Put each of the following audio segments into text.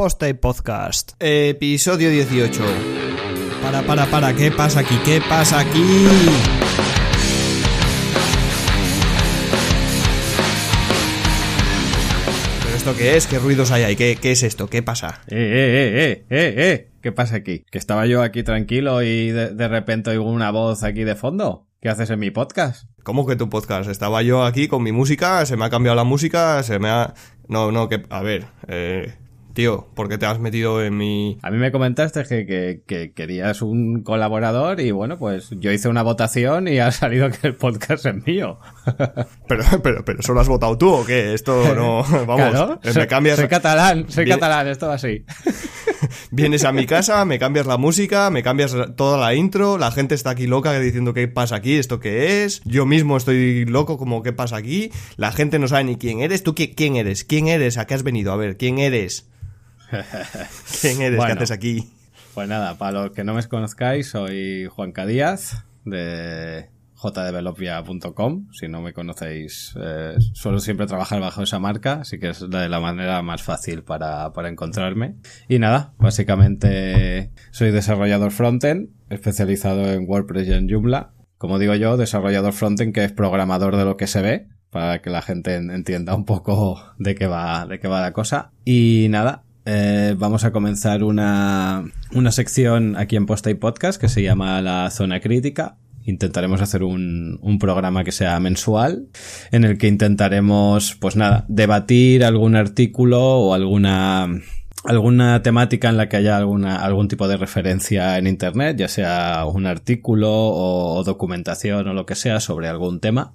Posta y Podcast. Episodio 18. Para, para, para, ¿qué pasa aquí? ¿Qué pasa aquí? ¿Pero esto qué es? ¿Qué ruidos hay ahí? ¿Qué, qué es esto? ¿Qué pasa? Eh, eh, eh, eh, eh, eh. ¿Qué pasa aquí? ¿Que estaba yo aquí tranquilo y de, de repente oigo una voz aquí de fondo? ¿Qué haces en mi podcast? ¿Cómo que tu podcast? Estaba yo aquí con mi música, se me ha cambiado la música, se me ha... No, no, que... A ver, eh... Tío, ¿por qué te has metido en mi...? A mí me comentaste que, que, que querías un colaborador y bueno, pues yo hice una votación y ha salido que el podcast es mío. Pero, pero, pero, ¿solo has votado tú o qué? Esto no... Vamos, Claro, me soy, cambias... soy catalán, soy Bien. catalán, esto va así. Vienes a mi casa, me cambias la música, me cambias toda la intro, la gente está aquí loca diciendo qué pasa aquí, esto qué es, yo mismo estoy loco como qué pasa aquí, la gente no sabe ni quién eres, tú qué- quién eres, quién eres, a qué has venido, a ver, quién eres, quién eres, qué haces aquí. Pues nada, para los que no me conozcáis, soy Juanca Díaz de jdevelopia.com. Si no me conocéis, eh, suelo siempre trabajar bajo esa marca, así que es de la manera más fácil para, para encontrarme. Y nada, básicamente soy desarrollador frontend, especializado en WordPress y en Joomla. Como digo yo, desarrollador frontend que es programador de lo que se ve, para que la gente en- entienda un poco de qué va, de qué va la cosa. Y nada, eh, vamos a comenzar una, una sección aquí en Posta y Podcast que se llama La Zona Crítica. Intentaremos hacer un, un programa que sea mensual en el que intentaremos, pues nada, debatir algún artículo o alguna, alguna temática en la que haya alguna, algún tipo de referencia en Internet, ya sea un artículo o, o documentación o lo que sea sobre algún tema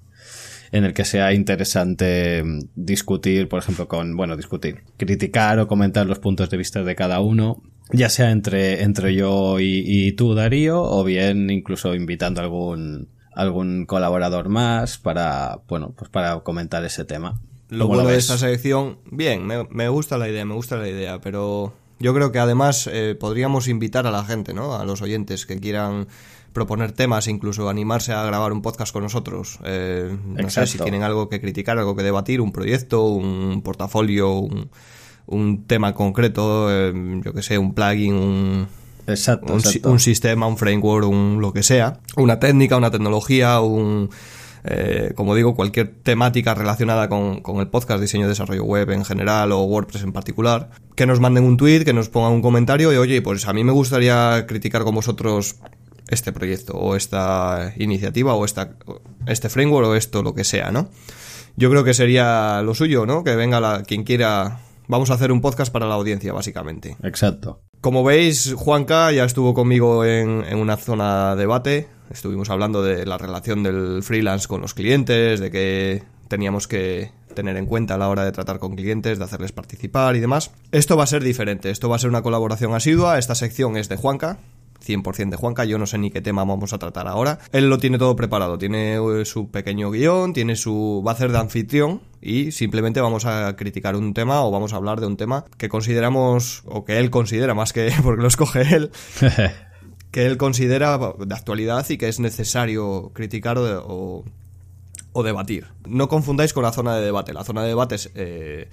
en el que sea interesante mm, discutir, por ejemplo, con, bueno, discutir, criticar o comentar los puntos de vista de cada uno, ya sea entre, entre yo y, y tú, Darío, o bien incluso invitando algún, algún colaborador más para, bueno, pues para comentar ese tema. Lo ¿Cómo bueno de esta sección, bien, me, me gusta la idea, me gusta la idea, pero yo creo que además eh, podríamos invitar a la gente, ¿no? A los oyentes que quieran proponer temas, incluso animarse a grabar un podcast con nosotros. Eh, no sé si tienen algo que criticar, algo que debatir, un proyecto, un portafolio, un, un tema concreto, eh, yo que sé, un plugin, un, Exacto, un, si- exacto. un sistema, un framework, un lo que sea, una técnica, una tecnología, un eh, como digo, cualquier temática relacionada con, con el podcast, diseño y desarrollo web en general o WordPress en particular, que nos manden un tweet, que nos pongan un comentario y oye, pues a mí me gustaría criticar con vosotros este proyecto o esta iniciativa o esta, este framework o esto, lo que sea, ¿no? Yo creo que sería lo suyo, ¿no? Que venga la, quien quiera. Vamos a hacer un podcast para la audiencia, básicamente. Exacto. Como veis, Juanca ya estuvo conmigo en, en una zona de debate. Estuvimos hablando de la relación del freelance con los clientes, de que teníamos que tener en cuenta a la hora de tratar con clientes, de hacerles participar y demás. Esto va a ser diferente, esto va a ser una colaboración asidua. Esta sección es de Juanca. 100% de Juanca, yo no sé ni qué tema vamos a tratar ahora. Él lo tiene todo preparado, tiene eh, su pequeño guion, tiene su va a hacer de anfitrión y simplemente vamos a criticar un tema o vamos a hablar de un tema que consideramos o que él considera más que porque lo escoge él, que él considera de actualidad y que es necesario criticar o, o- o debatir. No confundáis con la zona de debate. La zona de debate es, eh,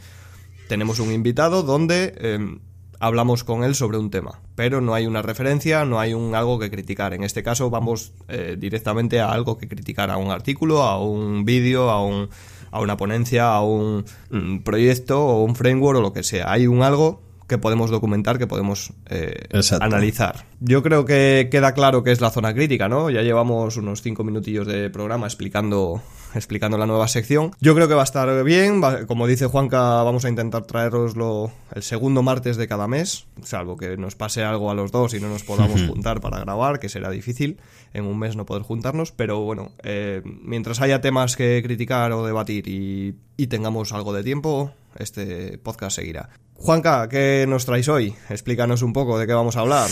tenemos un invitado donde eh, hablamos con él sobre un tema, pero no hay una referencia, no hay un algo que criticar. En este caso vamos eh, directamente a algo que criticar, a un artículo, a un vídeo, a un a una ponencia, a un mm, proyecto o un framework o lo que sea. Hay un algo que podemos documentar, que podemos eh, analizar. Yo creo que queda claro que es la zona crítica, ¿no? Ya llevamos unos cinco minutillos de programa explicando, explicando la nueva sección. Yo creo que va a estar bien. va- como dice Juanca, vamos a intentar traeroslo el segundo martes de cada mes, salvo que nos pase algo a los dos y no nos podamos juntar para grabar, que será difícil en un mes no poder juntarnos. Pero bueno, eh, mientras haya temas que criticar o debatir y, y tengamos algo de tiempo, este podcast seguirá. Juanca, ¿qué nos traéis hoy? Explícanos un poco de qué vamos a hablar.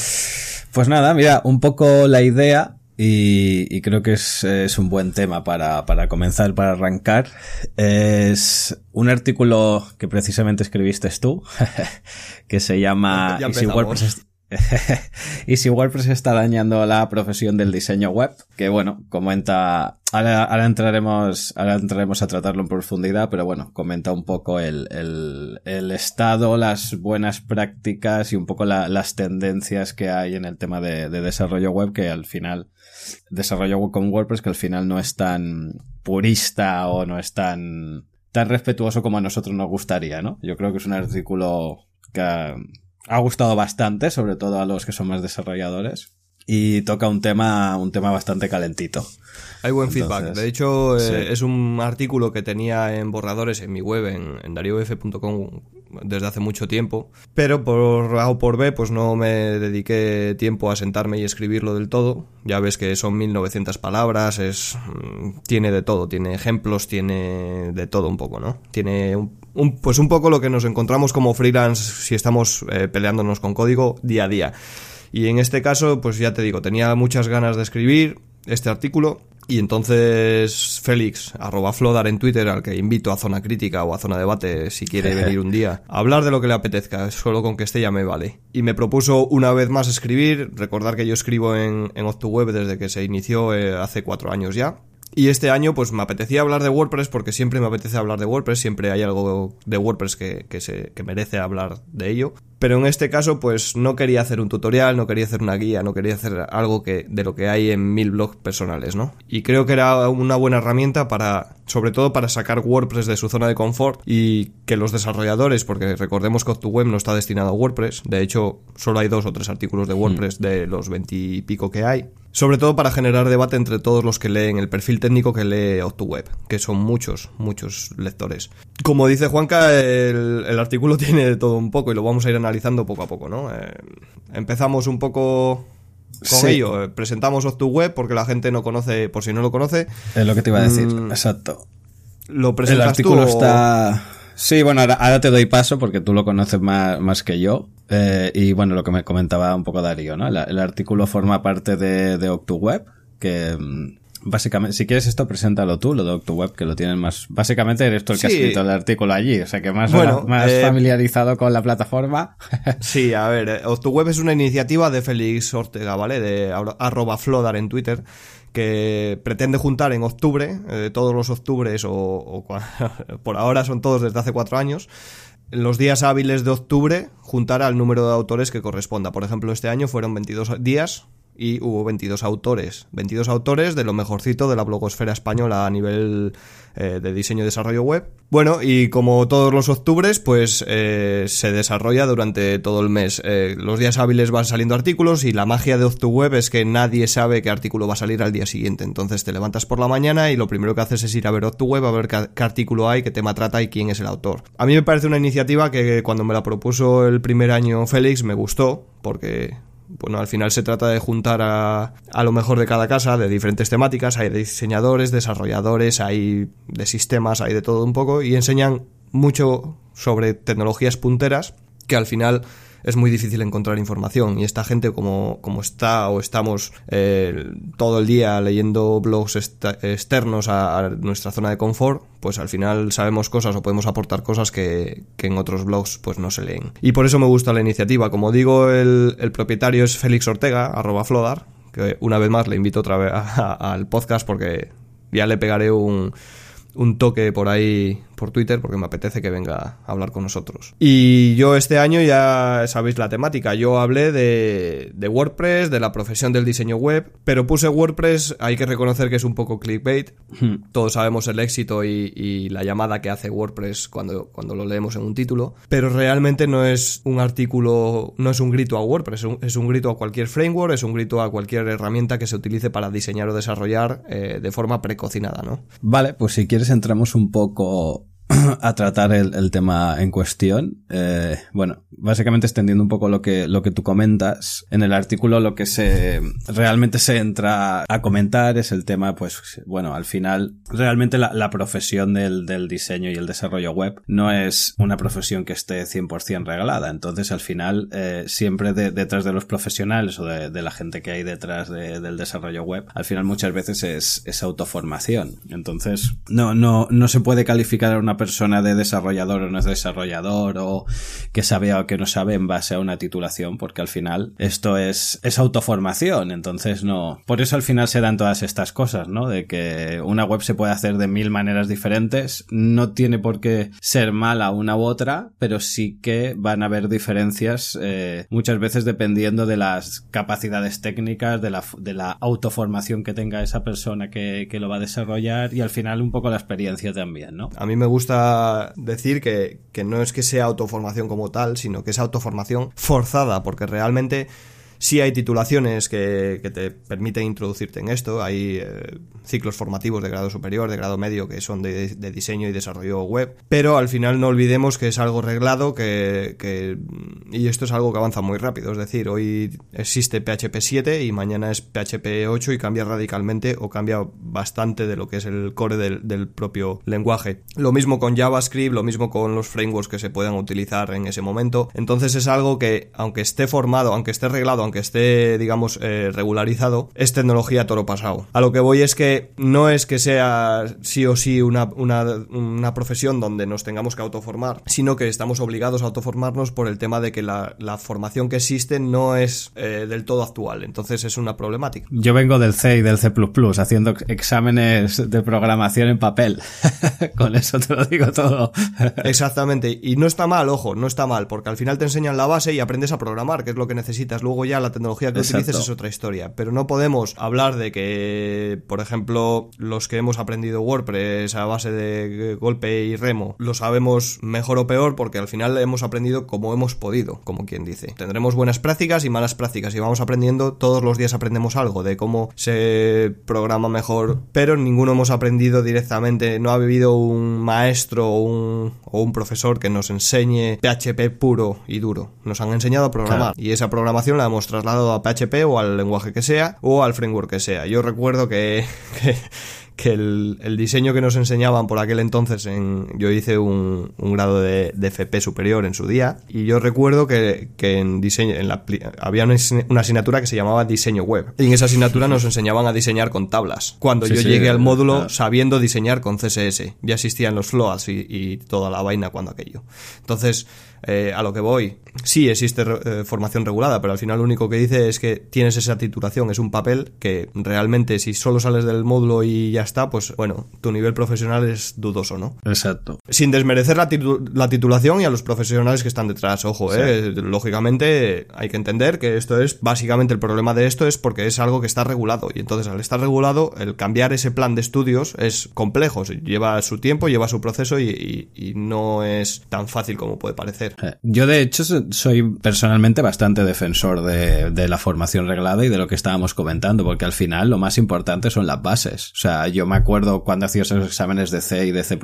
Pues nada, mira, un poco la idea y, y creo que es, es un buen tema para, para comenzar, para arrancar. Es un artículo que precisamente escribiste tú, que se llama Ya ¿Y si empezamos. WordPress es- y si WordPress está dañando la profesión del diseño web, que bueno, comenta, ahora, entraremos, ahora entraremos a tratarlo en profundidad, pero bueno, comenta un poco el, el, estado, las buenas prácticas y un poco las tendencias que hay en el tema de, de desarrollo web, que al final, desarrollo web con WordPress, que al final no es tan purista o no es tan, tan respetuoso como a nosotros nos gustaría, ¿no? Yo creo que es un artículo que ha gustado bastante, sobre todo a los que son más desarrolladores. Y toca un tema, un tema bastante calentito. Hay buen feedback. De hecho, eh, es un artículo que tenía en borradores en mi web, en, en dariof.com, desde hace mucho tiempo. Pero por A o por B, pues no me dediqué tiempo a sentarme y escribirlo del todo. Ya ves que son 1900 palabras, es, mm, tiene de todo, tiene ejemplos, tiene de todo un poco, ¿no? Tiene un, pues un poco lo que nos encontramos como freelance si estamos eh, peleándonos con código día a día. Y en este caso, pues ya te digo, tenía muchas ganas de escribir este artículo y entonces Félix, arroba Flodar en Twitter, al que invito a Zona Crítica o a Zona Debate si quiere venir un día, a hablar de lo que le apetezca, solo con que esté ya me vale. Y me propuso una vez más escribir, recordar que yo escribo en, en OctuWeb desde que se inició eh, hace cuatro años ya, y este año, pues me apetecía hablar de WordPress porque siempre me apetece hablar de WordPress, siempre hay algo de WordPress que, que, se, que merece hablar de ello. Pero en este caso, pues no quería hacer un tutorial, no quería hacer una guía, no quería hacer algo que, de lo que hay en mil blogs personales, ¿no? Y creo que era una buena herramienta para, sobre todo para sacar WordPress de su zona de confort y que los desarrolladores, porque recordemos que OctuWeb no está destinado a WordPress, de hecho, solo hay dos o tres artículos de WordPress de los veintipico que hay. Sobre todo para generar debate entre todos los que leen el perfil técnico que lee OctuWeb, que son muchos, muchos lectores. Como dice Juanca, el, el artículo tiene de todo un poco y lo vamos a ir analizando poco a poco, ¿no? Eh, empezamos un poco con ello. Eh, presentamos OctuWeb porque la gente no conoce, por si no lo conoce. Es lo que te iba a decir, mm, exacto. Lo presentas El artículo está... Sí, bueno, ahora, te doy paso porque tú lo conoces más, más que yo. Eh, y bueno, lo que me comentaba un poco Darío, ¿no? El, artículo forma parte de, de OctuWeb, que mm, básicamente, si quieres esto, preséntalo tú, lo de OctuWeb, que lo tienen más. Básicamente eres tú el que ha escrito el artículo allí, o sea que más, más eh, familiarizado con la plataforma. sí, a ver, eh, OctuWeb es una iniciativa de Félix Ortega, ¿vale? De arroba Flodar en Twitter que pretende juntar en octubre, eh, todos los octubres, o, por ahora son todos desde hace cuatro años, los días hábiles de octubre juntar al número de autores que corresponda. Por ejemplo, este año fueron 22 días y hubo 22 autores. 22 autores de lo mejorcito de la blogosfera española a nivel eh, de diseño y desarrollo web. Bueno, y como todos los octubres, pues eh, se desarrolla durante todo el mes. Eh, los días hábiles van saliendo artículos y la magia de OctuWeb es que nadie sabe qué artículo va a salir al día siguiente. Entonces te levantas por la mañana y lo primero que haces es ir a ver OctuWeb a ver qué, qué artículo hay, qué tema trata y quién es el autor. A mí me parece una iniciativa que cuando me la propuso el primer año Félix me gustó porque bueno, al final se trata de juntar a, a, lo mejor de cada casa, de diferentes temáticas, hay diseñadores, desarrolladores, hay de sistemas, hay de todo un poco, y enseñan mucho sobre tecnologías punteras que al final es muy difícil encontrar información y esta gente como, como está o estamos eh, todo el día leyendo blogs externos a, nuestra zona de confort, pues al final sabemos cosas o podemos aportar cosas que, que, en otros blogs pues no se leen. Y por eso me gusta la iniciativa. Como digo, el, el propietario es Félix Ortega, arroba Flodar, que una vez más le invito otra vez al podcast porque ya le pegaré un, un toque por ahí por Twitter porque me apetece que venga a hablar con nosotros. Y yo este año ya sabéis la temática, yo hablé de, de WordPress, de la profesión del diseño web, pero puse WordPress, hay que reconocer que es un poco clickbait, hmm. todos sabemos el éxito y, la llamada que hace WordPress cuando, cuando lo leemos en un título, pero realmente no es un artículo, no es un grito a WordPress, es un, grito a cualquier framework, es un grito a cualquier herramienta que se utilice para diseñar o desarrollar eh, de forma precocinada, ¿no? Vale, pues si quieres entramos un poco a tratar el, tema en cuestión. Eh, bueno, básicamente extendiendo un poco lo que, lo que tú comentas, en el artículo lo que se realmente se entra a comentar es el tema, pues, bueno, al final, realmente la, profesión del, del, diseño y el desarrollo web no es una profesión que esté 100% regalada. Entonces, al final, eh, siempre detrás de los profesionales o de, la gente que hay detrás del desarrollo web, al final muchas veces es, es autoformación. Entonces, no, no, no se puede calificar a una persona de desarrollador o no es desarrollador o que sabe o que no sabe en base a una titulación, porque al final esto es, es autoformación, entonces no. Por eso al final se dan todas estas cosas, ¿no? De que una web se puede hacer de mil maneras diferentes, no tiene por qué ser mala una u otra, pero sí que van a haber diferencias eh, muchas veces dependiendo de las capacidades técnicas, de la, de la autoformación que tenga esa persona que, que lo va a desarrollar y al final un poco la experiencia también, ¿no? A mí me gusta decir que, que no es que sea autoformación como tal, sino que es autoformación forzada, porque realmente Sí hay titulaciones que, que te permiten introducirte en esto, hay eh, ciclos formativos de grado superior, de grado medio, que son de, de, diseño y desarrollo web, pero al final no olvidemos que es algo reglado que, que, y esto es algo que avanza muy rápido, es decir, hoy existe PHP 7 y mañana es PHP 8 y cambia radicalmente o cambia bastante de lo que es el core del, del propio lenguaje. Lo mismo con JavaScript, lo mismo con los frameworks que se puedan utilizar en ese momento, entonces es algo que aunque esté formado, aunque esté reglado, aunque esté, digamos, eh, regularizado, es tecnología toro pasado. A lo que voy es que no es que sea sí o sí una, una, una profesión donde nos tengamos que autoformar, sino que estamos obligados a autoformarnos por el tema de que la, la formación que existe no es eh, del todo actual. Entonces es una problemática. Yo vengo del C y del C haciendo exámenes de programación en papel. Con eso te lo digo todo. Exactamente. Y no está mal, ojo, no está mal, porque al final te enseñan la base y aprendes a programar, que es lo que necesitas. Luego ya la tecnología que Exacto. utilices es otra historia. Pero no podemos hablar de que, por ejemplo, los que hemos aprendido WordPress a base de golpe y remo, lo sabemos mejor o peor porque al final hemos aprendido como hemos podido, como quien dice. Tendremos buenas prácticas y malas prácticas y vamos aprendiendo, todos los días aprendemos algo de cómo se programa mejor, pero ninguno hemos aprendido directamente, no ha vivido un maestro o un, o un profesor que nos enseñe PHP puro y duro. Nos han enseñado a programar claro. y esa programación la hemos trasladado a PHP o al lenguaje que sea o al framework que sea. Yo recuerdo que, que, que el, el, diseño que nos enseñaban por aquel entonces, en, yo hice un, un grado de, de, FP superior en su día y yo recuerdo que, que en diseño, en la, había una, una, asignatura que se llamaba diseño web y en esa asignatura nos enseñaban a diseñar con tablas. Cuando sí, yo sí, llegué al módulo claro. sabiendo diseñar con CSS, ya existían los floats y, y toda la vaina cuando aquello. Entonces, eh, a lo que voy, sí existe eh, formación regulada, pero al final lo único que dice es que tienes esa titulación, es un papel que realmente si solo sales del módulo y ya está, pues bueno, tu nivel profesional es dudoso, ¿no? Exacto. Sin desmerecer la, titu la titulación y a los profesionales que están detrás, ojo, sí. eh, lógicamente hay que entender que esto es, básicamente el problema de esto es porque es algo que está regulado y entonces al estar regulado, el cambiar ese plan de estudios es complejo, lleva su tiempo, lleva su proceso y, y, y no es tan fácil como puede parecer. Yo de hecho soy personalmente bastante defensor de, la formación reglada y de lo que estábamos comentando, porque al final lo más importante son las bases. O sea, yo me acuerdo cuando hacía esos exámenes de C y de C++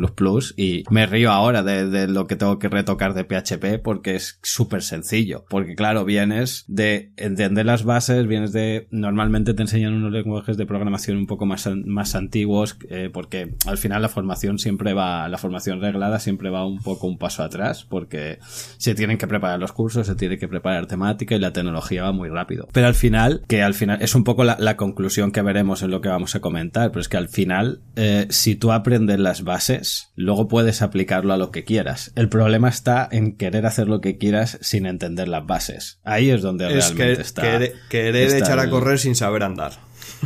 y me río ahora de, de lo que tengo que retocar de PHP porque es súper sencillo. Porque claro, vienes de entender las bases, vienes de... Normalmente te enseñan unos lenguajes de programación un poco más, más antiguos eh, porque al final la formación siempre va, la formación reglada siempre va un poco un paso atrás porque se tienen que preparar los cursos, se tiene que preparar temática y la tecnología va muy rápido. Pero al final, que al final es un poco la, la conclusión que veremos en lo que vamos a comentar, pero es que al final, eh, si tú aprendes las bases, luego puedes aplicarlo a lo que quieras. El problema está en querer hacer lo que quieras sin entender las bases. Ahí es donde es realmente que, está. Querer, querer está echar el... a correr sin saber andar.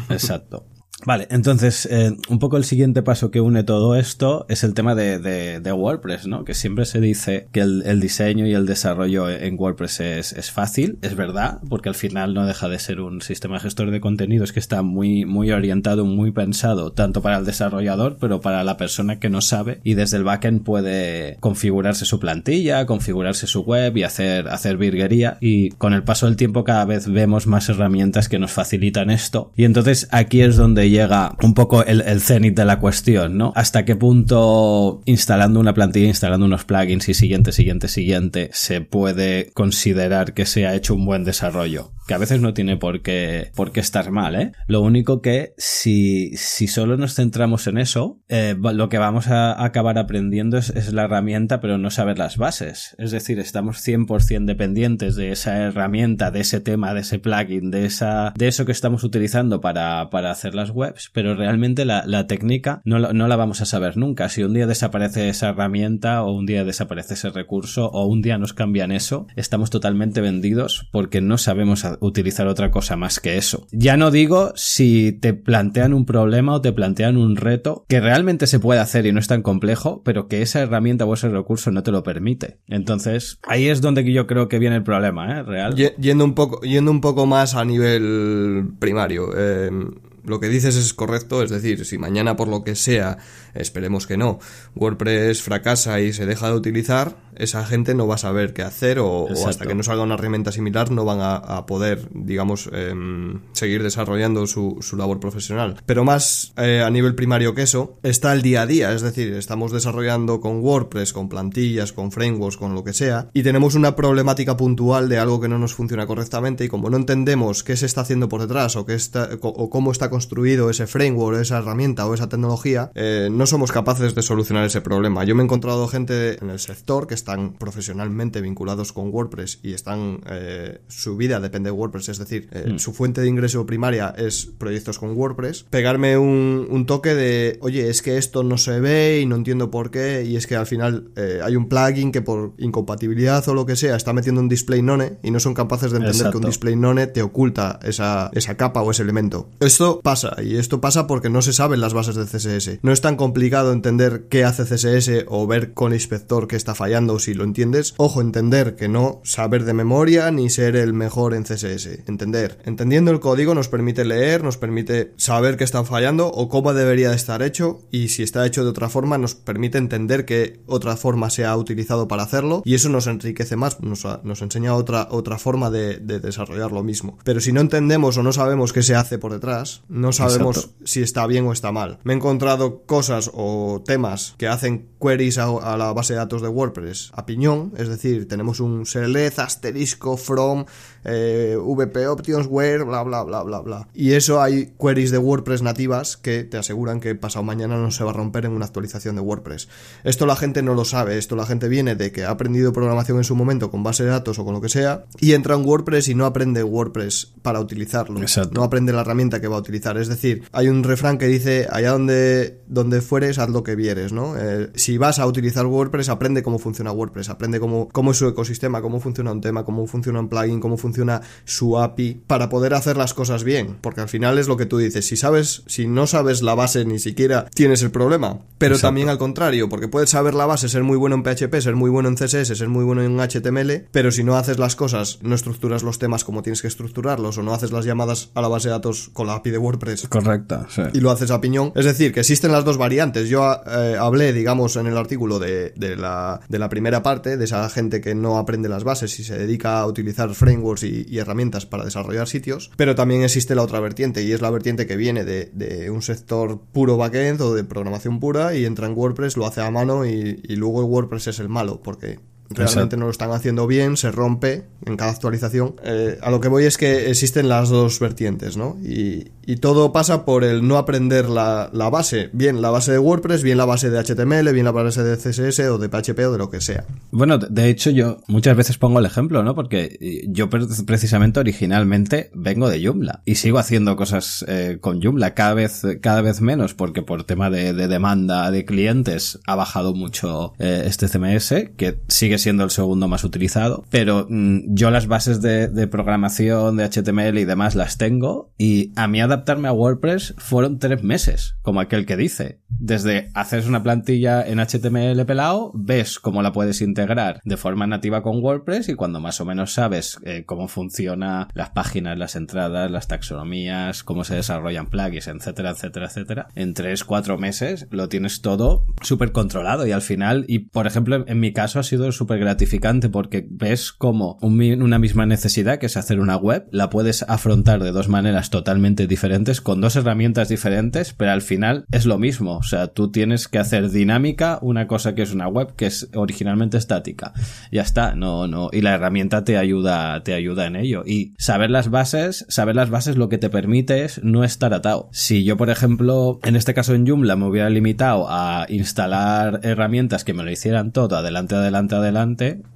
Exacto. Vale, entonces, eh, un poco el siguiente paso que une todo esto es el tema de, de, WordPress, ¿no? Que siempre se dice que el, el, diseño y el desarrollo en WordPress es, es, fácil, es verdad, porque al final no deja de ser un sistema gestor de contenidos que está muy, muy orientado, muy pensado, tanto para el desarrollador, pero para la persona que no sabe y desde el backend puede configurarse su plantilla, configurarse su web y hacer, hacer virguería. Y con el paso del tiempo cada vez vemos más herramientas que nos facilitan esto. Y entonces aquí es donde llega un poco el, el cenit de la cuestión, ¿no? Hasta qué punto instalando una plantilla, instalando unos plugins y siguiente, siguiente, siguiente, se puede considerar que se ha hecho un buen desarrollo que a veces no tiene por qué, por qué estar mal, ¿eh? Lo único que si, si solo nos centramos en eso, eh, lo que vamos a acabar aprendiendo es, la herramienta, pero no saber las bases. Es decir, estamos 100% dependientes de esa herramienta, de ese tema, de ese plugin, de esa, de eso que estamos utilizando para, para hacer las webs, pero realmente la, técnica no, no la vamos a saber nunca. Si un día desaparece esa herramienta o un día desaparece ese recurso o un día nos cambian eso, estamos totalmente vendidos porque no sabemos utilizar otra cosa más que eso. Ya no digo si te plantean un problema o te plantean un reto que realmente se puede hacer y no es tan complejo, pero que esa herramienta o ese recurso no te lo permite. Entonces, ahí es donde yo creo que viene el problema, ¿eh? Real. Yendo un poco, yendo un poco más a nivel primario. Eh, lo que dices es correcto, es decir, si mañana por lo que sea esperemos que no, WordPress fracasa y se deja de utilizar, esa gente no va a saber qué hacer o, hasta que no salga una herramienta similar no van a, poder, digamos, em, seguir desarrollando su, labor profesional. Pero más eh, a nivel primario que eso, está el día a día, es decir, estamos desarrollando con WordPress, con plantillas, con frameworks, con lo que sea, y tenemos una problemática puntual de algo que no nos funciona correctamente y como no entendemos qué se está haciendo por detrás o, qué está, o cómo está construido ese framework, esa herramienta o esa tecnología, eh, no somos capaces de solucionar ese problema. Yo me he encontrado gente en el sector que están profesionalmente vinculados con WordPress y están eh, su vida depende de WordPress, es decir, eh, mm. su fuente de ingreso primaria es proyectos con WordPress. Pegarme un, toque de, oye, es que esto no se ve y no entiendo por qué y es que al final hay un plugin que por incompatibilidad o lo que sea está metiendo un display none y no son capaces de entender que un display none te oculta esa, esa capa o ese elemento. Esto pasa y esto pasa porque no se saben las bases de CSS. No es tan complicado entender qué hace CSS o ver con inspector que está fallando si lo entiendes. Ojo, entender que no saber de memoria ni ser el mejor en CSS. Entender. Entendiendo el código nos permite leer, nos permite saber qué está fallando o cómo debería de estar hecho y si está hecho de otra forma nos permite entender que otra forma se ha utilizado para hacerlo y eso nos enriquece más, nos, nos enseña otra, otra forma de, desarrollar lo mismo. Pero si no entendemos o no sabemos qué se hace por detrás, no sabemos si está bien o está mal. Me he encontrado cosas o temas que hacen queries a, la base de datos de WordPress a piñón, es decir, tenemos un select asterisco from eh, VP options where bla bla bla bla bla. Y eso hay queries de WordPress nativas que te aseguran que pasado mañana no se va a romper en una actualización de WordPress. Esto la gente no lo sabe, esto la gente viene de que ha aprendido programación en su momento con base de datos o con lo que sea y entra en WordPress y no aprende WordPress para utilizarlo. No aprende la herramienta que va a utilizar. Es decir, hay un refrán que dice allá donde, donde fueres, haz lo que vieres, ¿no? Eh, si vas a utilizar WordPress, aprende cómo funciona WordPress, aprende cómo, cómo es su ecosistema, cómo funciona un tema, cómo funciona un plugin, cómo funciona su API, para poder hacer las cosas bien. Porque al final es lo que tú dices, si sabes, si no sabes la base ni siquiera tienes el problema. Pero también al contrario, porque puedes saber la base, ser muy bueno en PHP, ser muy bueno en CSS, ser muy bueno en HTML, pero si no haces las cosas, no estructuras los temas como tienes que estructurarlos, o no haces las llamadas a la base de datos con la API de WordPress. Correcta, Y lo haces a piñón. Es decir, que existen las dos variantes. Yo eh, hablé, digamos, en el artículo de, la, de, la, primera parte, de esa gente que no aprende las bases y se dedica a utilizar frameworks y, herramientas para desarrollar sitios, pero también existe la otra vertiente y es la vertiente que viene de, un sector puro backend o de programación pura y entra en WordPress, lo hace a mano y, y luego el WordPress es el malo, porque realmente no lo están haciendo bien, se rompe en cada actualización. Eh, a lo que voy es que existen las dos vertientes, ¿no? Y, todo pasa por el no aprender la, base, bien la base de WordPress, bien la base de HTML, bien la base de CSS o de PHP o de lo que sea. Bueno, de hecho yo muchas veces pongo el ejemplo, ¿no? Porque yo precisamente originalmente vengo de Joomla y sigo haciendo cosas eh, con Joomla cada vez, cada vez menos porque por tema de, demanda de clientes ha bajado mucho eh, este CMS que sigue siendo el segundo más utilizado, pero mm, yo las bases de, programación, de HTML y demás las tengo y a mí adaptarme a WordPress fueron tres meses, como aquel que dice. Desde hacer una plantilla en HTML pelado, ves cómo la puedes integrar de forma nativa con WordPress y cuando más o menos sabes eh, cómo funciona las páginas, las entradas, las taxonomías, cómo se desarrollan plugins, etcétera, etcétera, etcétera, en tres, cuatro meses lo tienes todo súper controlado y al final, y por ejemplo en mi caso ha sido súper gratificante porque ves como una misma necesidad, que es hacer una web, la puedes afrontar de dos maneras totalmente diferentes, con dos herramientas diferentes, pero al final es lo mismo. O sea, tú tienes que hacer dinámica una cosa que es una web que es originalmente estática. Ya está, no, no. Y la herramienta te ayuda, te ayuda en ello. Y saber las bases, saber las bases lo que te permite es no estar atado. Si yo, por ejemplo, en este caso en Joomla me hubiera limitado a instalar herramientas que me lo hicieran todo adelante, adelante, adelante,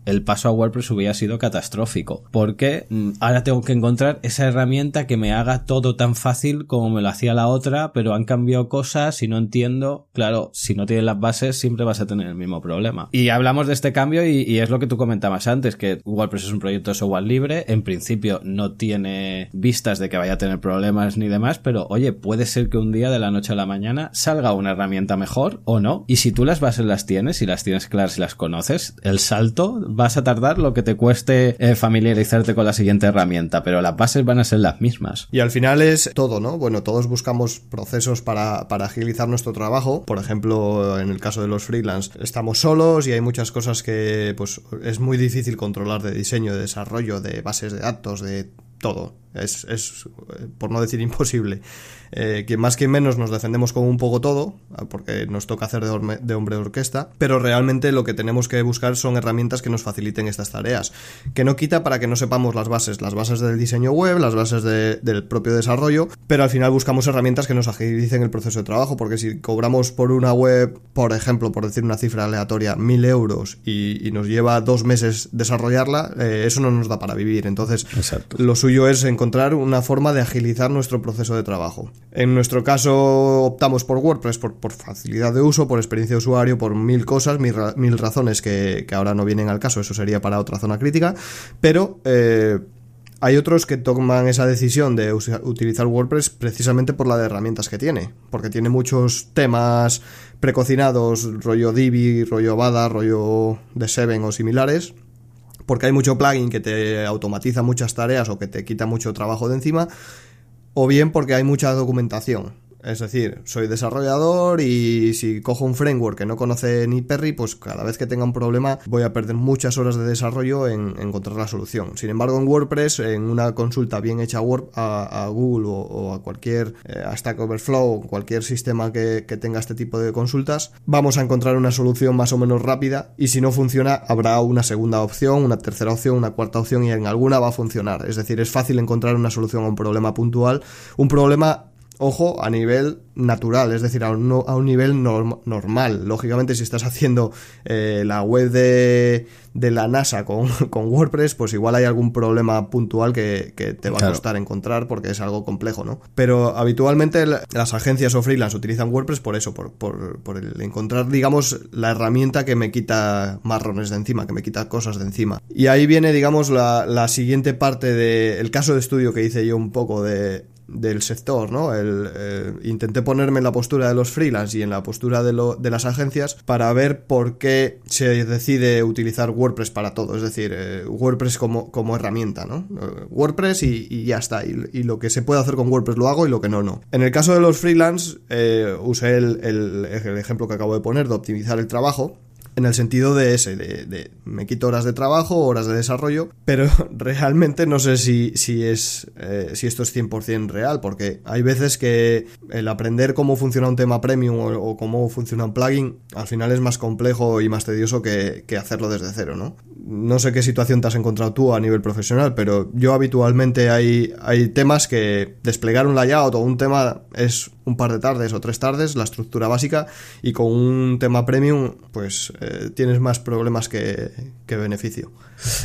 el paso a WordPress hubiera sido catastrófico. Porque mm, ahora tengo que encontrar esa herramienta que me haga todo tan fácil como me lo hacía la otra, pero han cambiado cosas y no entiendo. Claro, si no tienes las bases, siempre vas a tener el mismo problema. Y hablamos de este cambio y, y es lo que tú comentabas antes, que WordPress es un proyecto de software libre. En principio no tiene vistas de que vaya a tener problemas ni demás, pero oye, puede ser que un día de la noche a la mañana salga una herramienta mejor o no. Y si tú las bases las tienes y las tienes claras y las conoces, el salto vas a tardar lo que te cueste eh, familiarizarte con la siguiente herramienta, pero las bases van a ser las mismas. Y al final es todo, ¿no? Bueno, todos buscamos procesos para, para agilizar nuestro trabajo. Por ejemplo, en el caso de los freelance, estamos solos y hay muchas cosas que pues es muy difícil controlar de diseño, de desarrollo, de bases de datos, de todo. Es, es, por no decir imposible. Eh, que más que menos nos defendemos con un poco todo, porque nos toca hacer de, hombre de orquesta, pero realmente lo que tenemos que buscar son herramientas que nos faciliten estas tareas. Que no quita para que no sepamos las bases, las bases del diseño web, las bases de, del propio desarrollo, pero al final buscamos herramientas que nos agilicen el proceso de trabajo, porque si cobramos por una web, por ejemplo, por decir una cifra aleatoria, mil euros y, y nos lleva dos meses desarrollarla, eh, eso no nos da para vivir. Entonces, Exacto. lo suyo es encontrar una forma de agilizar nuestro proceso de trabajo. En nuestro caso optamos por WordPress por, facilidad de uso, por experiencia de usuario, por mil cosas, mil, razones que, ahora no vienen al caso, eso sería para otra zona crítica, pero eh, hay otros que toman esa decisión de utilizar WordPress precisamente por la de herramientas que tiene, porque tiene muchos temas precocinados, rollo Divi, rollo Bada, rollo de Seven o similares, porque hay mucho plugin que te automatiza muchas tareas o que te quita mucho trabajo de encima, o bien porque hay mucha documentación. Es decir, soy desarrollador y si cojo un framework que no conoce ni Perry, pues cada vez que tenga un problema voy a perder muchas horas de desarrollo en, en encontrar la solución. Sin embargo, en WordPress, en una consulta bien hecha a, Google o, a cualquier, eh, a Stack Overflow, cualquier sistema que tenga este tipo de consultas, vamos a encontrar una solución más o menos rápida y si no funciona habrá una segunda opción, una tercera opción, una cuarta opción y en alguna va a funcionar. Es decir, es fácil encontrar una solución a un problema puntual, un problema ojo, a nivel natural, es decir, a un, a un nivel norm, normal. Lógicamente, si estás haciendo eh, la web de, de la NASA con, con, WordPress, pues igual hay algún problema puntual que, que te va claro. a costar encontrar porque es algo complejo, ¿no? Pero habitualmente las agencias o freelance utilizan WordPress por eso, por, por, por el encontrar, digamos, la herramienta que me quita marrones de encima, que me quita cosas de encima. Y ahí viene, digamos, la, la siguiente parte del de, caso de estudio que hice yo un poco de del sector, ¿no? El, eh, intenté ponerme en la postura de los freelance y en la postura de, lo, de, las agencias para ver por qué se decide utilizar WordPress para todo, es decir, eh, WordPress como, como, herramienta, ¿no? WordPress y, ya está, y, lo que se puede hacer con WordPress lo hago y lo que no, no. En el caso de los freelance, eh, usé el, el ejemplo que acabo de poner de optimizar el trabajo, en el sentido de ese, de, de, me quito horas de trabajo, horas de desarrollo, pero realmente no sé si, si es eh, si esto es 100% real, porque hay veces que el aprender cómo funciona un tema premium o, cómo funciona un plugin al final es más complejo y más tedioso que, que hacerlo desde cero, ¿no? No sé qué situación te has encontrado tú a nivel profesional, pero yo habitualmente hay, hay temas que desplegar un layout o un tema es un par de tardes o tres tardes, la estructura básica, y con un tema premium, pues eh, tienes más problemas que, que beneficio.